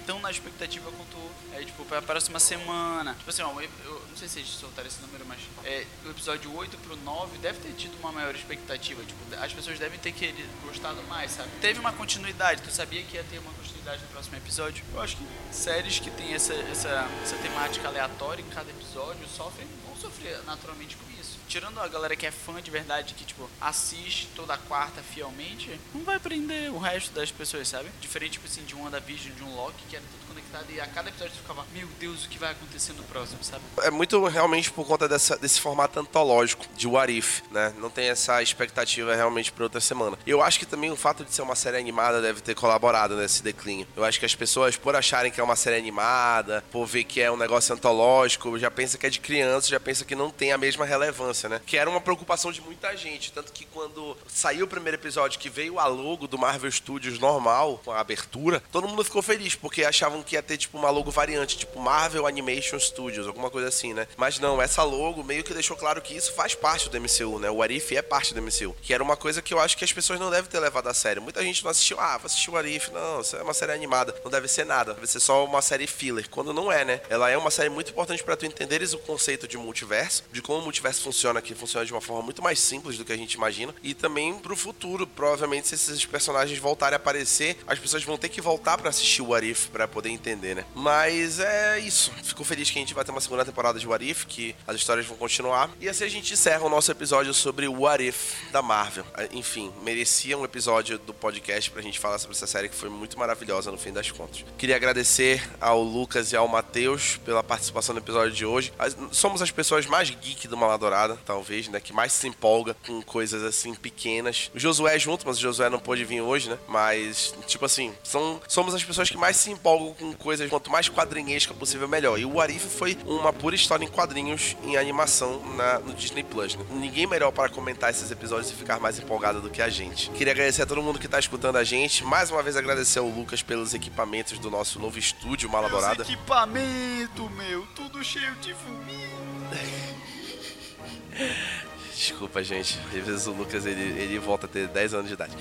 tão na expectativa quanto, é, tipo, pra próxima semana. Tipo assim, ó, eu, eu não sei se eles soltaram esse número, mas é, episódio 8 pro 9 deve ter tido uma maior expectativa, tipo, as pessoas devem ter querido, gostado mais, sabe? Teve uma continuidade, tu sabia que ia ter uma continuidade no próximo episódio. Eu acho que séries que tem essa, essa, essa temática aleatória em cada episódio sofrem sofrer naturalmente com isso. Tirando a galera que é fã de verdade, que, tipo, assiste toda quarta fielmente, não vai prender o resto das pessoas, sabe? Diferente, tipo assim, de um WandaVision, de um Loki, que era tudo conectado e a cada episódio você ficava, meu Deus, o que vai acontecer no próximo, sabe? É muito realmente por conta dessa, desse formato antológico de What If, né? Não tem essa expectativa realmente para outra semana. Eu acho que também o fato de ser uma série animada deve ter colaborado nesse declínio. Eu acho que as pessoas, por acharem que é uma série animada, por ver que é um negócio antológico, já pensa que é de criança, já pensa que não tem a mesma relevância, né? Que era uma preocupação de muita gente. Tanto que quando saiu o primeiro episódio, que veio a logo do Marvel Studios normal, com a abertura, todo mundo ficou feliz, porque achavam que ia ter, tipo, uma logo variante, tipo Marvel Animation Studios, alguma coisa assim, né? Mas não, essa logo meio que deixou claro que isso faz parte do MCU, né? O Arif é parte do MCU. Que era uma coisa que eu acho que as pessoas não devem ter levado a sério. Muita gente não assistiu, ah, vou assistir o Arif. Não, isso é uma série animada. Não deve ser nada. Deve ser só uma série filler. Quando não é, né? Ela é uma série muito importante para tu entenderes o conceito de multiverso, de como o multiverso funciona, que funciona de uma forma muito mais simples do que a gente imagina. E também pro futuro, provavelmente, se esses personagens voltarem a aparecer, as pessoas vão ter que voltar para assistir o Arif para poder entender, né? Mas é isso. Fico feliz que a gente vai ter uma segunda temporada de What If, que as histórias vão continuar. E assim a gente encerra o nosso episódio sobre o What If da Marvel. É, enfim, merecia um episódio do podcast pra gente falar sobre essa série que foi muito maravilhosa no fim das contas. Queria agradecer ao Lucas e ao Matheus pela participação no episódio de hoje. Somos as pessoas mais geek do Maladourada, talvez, né? Que mais se empolga com coisas assim pequenas. O Josué é junto, mas o Josué não pôde vir hoje, né? Mas, tipo assim, são, somos as pessoas que mais se empolgam com coisas quanto mais quadrinhesca possível, melhor. E o Arif foi uma pura história em quadrinhos em animação na, no Disney Plus. Né? Ninguém melhor para comentar esses episódios e ficar mais empolgado do que a gente. Queria agradecer a todo mundo que está escutando a gente. Mais uma vez agradecer ao Lucas pelos equipamentos do nosso novo estúdio Malaborada. Equipamento, meu, tudo cheio de fuminho. Desculpa, gente. Às vezes o Lucas ele, ele volta a ter 10 anos de idade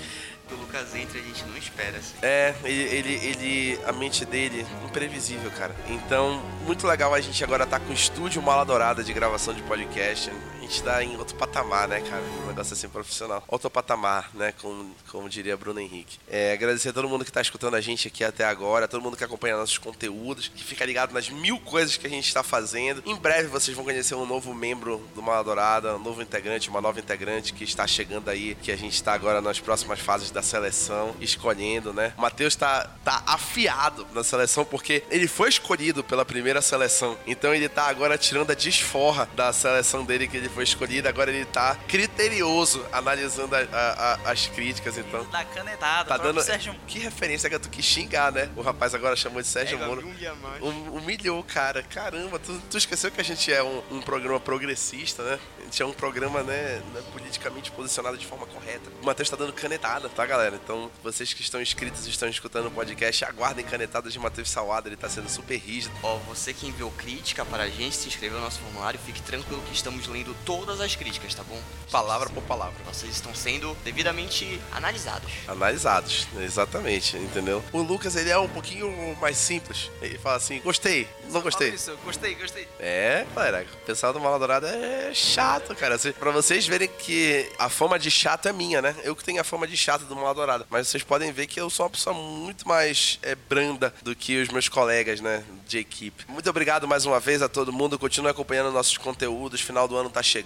o Lucas entre a gente não espera, assim. É, ele, ele, ele, a mente dele, imprevisível, cara. Então, muito legal a gente agora tá com o estúdio Mala Dourada de gravação de podcast gente tá em outro patamar, né, cara? Um negócio assim profissional. Outro patamar, né? Como, como diria Bruno Henrique. É, agradecer a todo mundo que tá escutando a gente aqui até agora, todo mundo que acompanha nossos conteúdos, que fica ligado nas mil coisas que a gente está fazendo. Em breve vocês vão conhecer um novo membro do Mala Dourada, um novo integrante, uma nova integrante que está chegando aí, que a gente está agora nas próximas fases da seleção, escolhendo, né? O Matheus tá, tá afiado na seleção porque ele foi escolhido pela primeira seleção. Então ele tá agora tirando a desforra da seleção dele que ele foi foi escolhido, agora ele tá criterioso analisando a, a, a, as críticas, então. Da canetada, tá dando. Sérgio... Que referência que tu quis xingar, né? O rapaz agora chamou de Sérgio é, Moro. Um, humilhou, cara. Caramba, tu, tu esqueceu que a gente é um, um programa progressista, né? A gente é um programa, né, né politicamente posicionado de forma correta. O Matheus tá dando canetada, tá, galera? Então, vocês que estão inscritos e estão escutando o podcast, aguardem canetadas de Matheus Salada, ele tá sendo super rígido. Ó, você que enviou crítica para a gente, se inscreveu no nosso formulário, fique tranquilo que estamos lendo todas as críticas, tá bom? Palavra por palavra. Vocês estão sendo devidamente analisados. Analisados, exatamente, entendeu? O Lucas, ele é um pouquinho mais simples. Ele fala assim, gostei, não gostei. Isso, gostei, gostei. É, galera, o pessoal do Mala Dourada é chato, cara. Assim, Pra vocês verem que a fama de chato é minha, né? Eu que tenho a fama de chato do Mala Dourada. Mas vocês podem ver que eu sou uma pessoa muito mais é, branda do que os meus colegas, né? De equipe. Muito obrigado mais uma vez a todo mundo. Continue acompanhando nossos conteúdos. Final do ano tá chegando.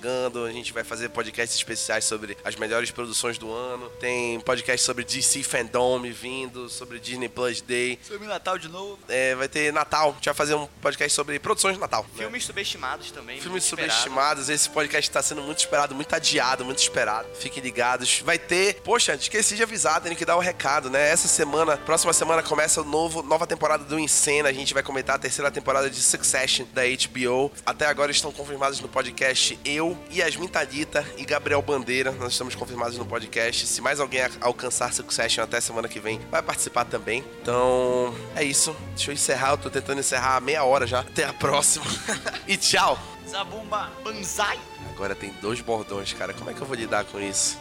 A gente vai fazer podcasts especiais sobre as melhores produções do ano. Tem podcast sobre DC Fandom vindo, sobre Disney Plus Day. Sobre Natal de novo. É, vai ter Natal. A gente vai fazer um podcast sobre produções de Natal. né? Filmes subestimados também. Filmes subestimados, esse podcast tá sendo muito esperado, muito adiado, muito esperado. Fiquem ligados. Vai ter. Poxa, esqueci de avisar, tenho que dar o recado, né? Essa semana, próxima semana, começa o novo, nova temporada do Encena. A gente vai comentar a terceira temporada de Succession da HBO. Até agora estão confirmados no podcast eu, Yasmin Thalita e Gabriel Bandeira. Nós estamos confirmados no podcast. Se mais alguém alcançar Succession até semana que vem, vai participar também. Então, é isso. Deixa eu encerrar. Eu tô tentando encerrar há meia hora já. Até a próxima. e tchau. Zabumba. Banzai! Agora tem dois bordões, cara. Como é que eu vou lidar com isso?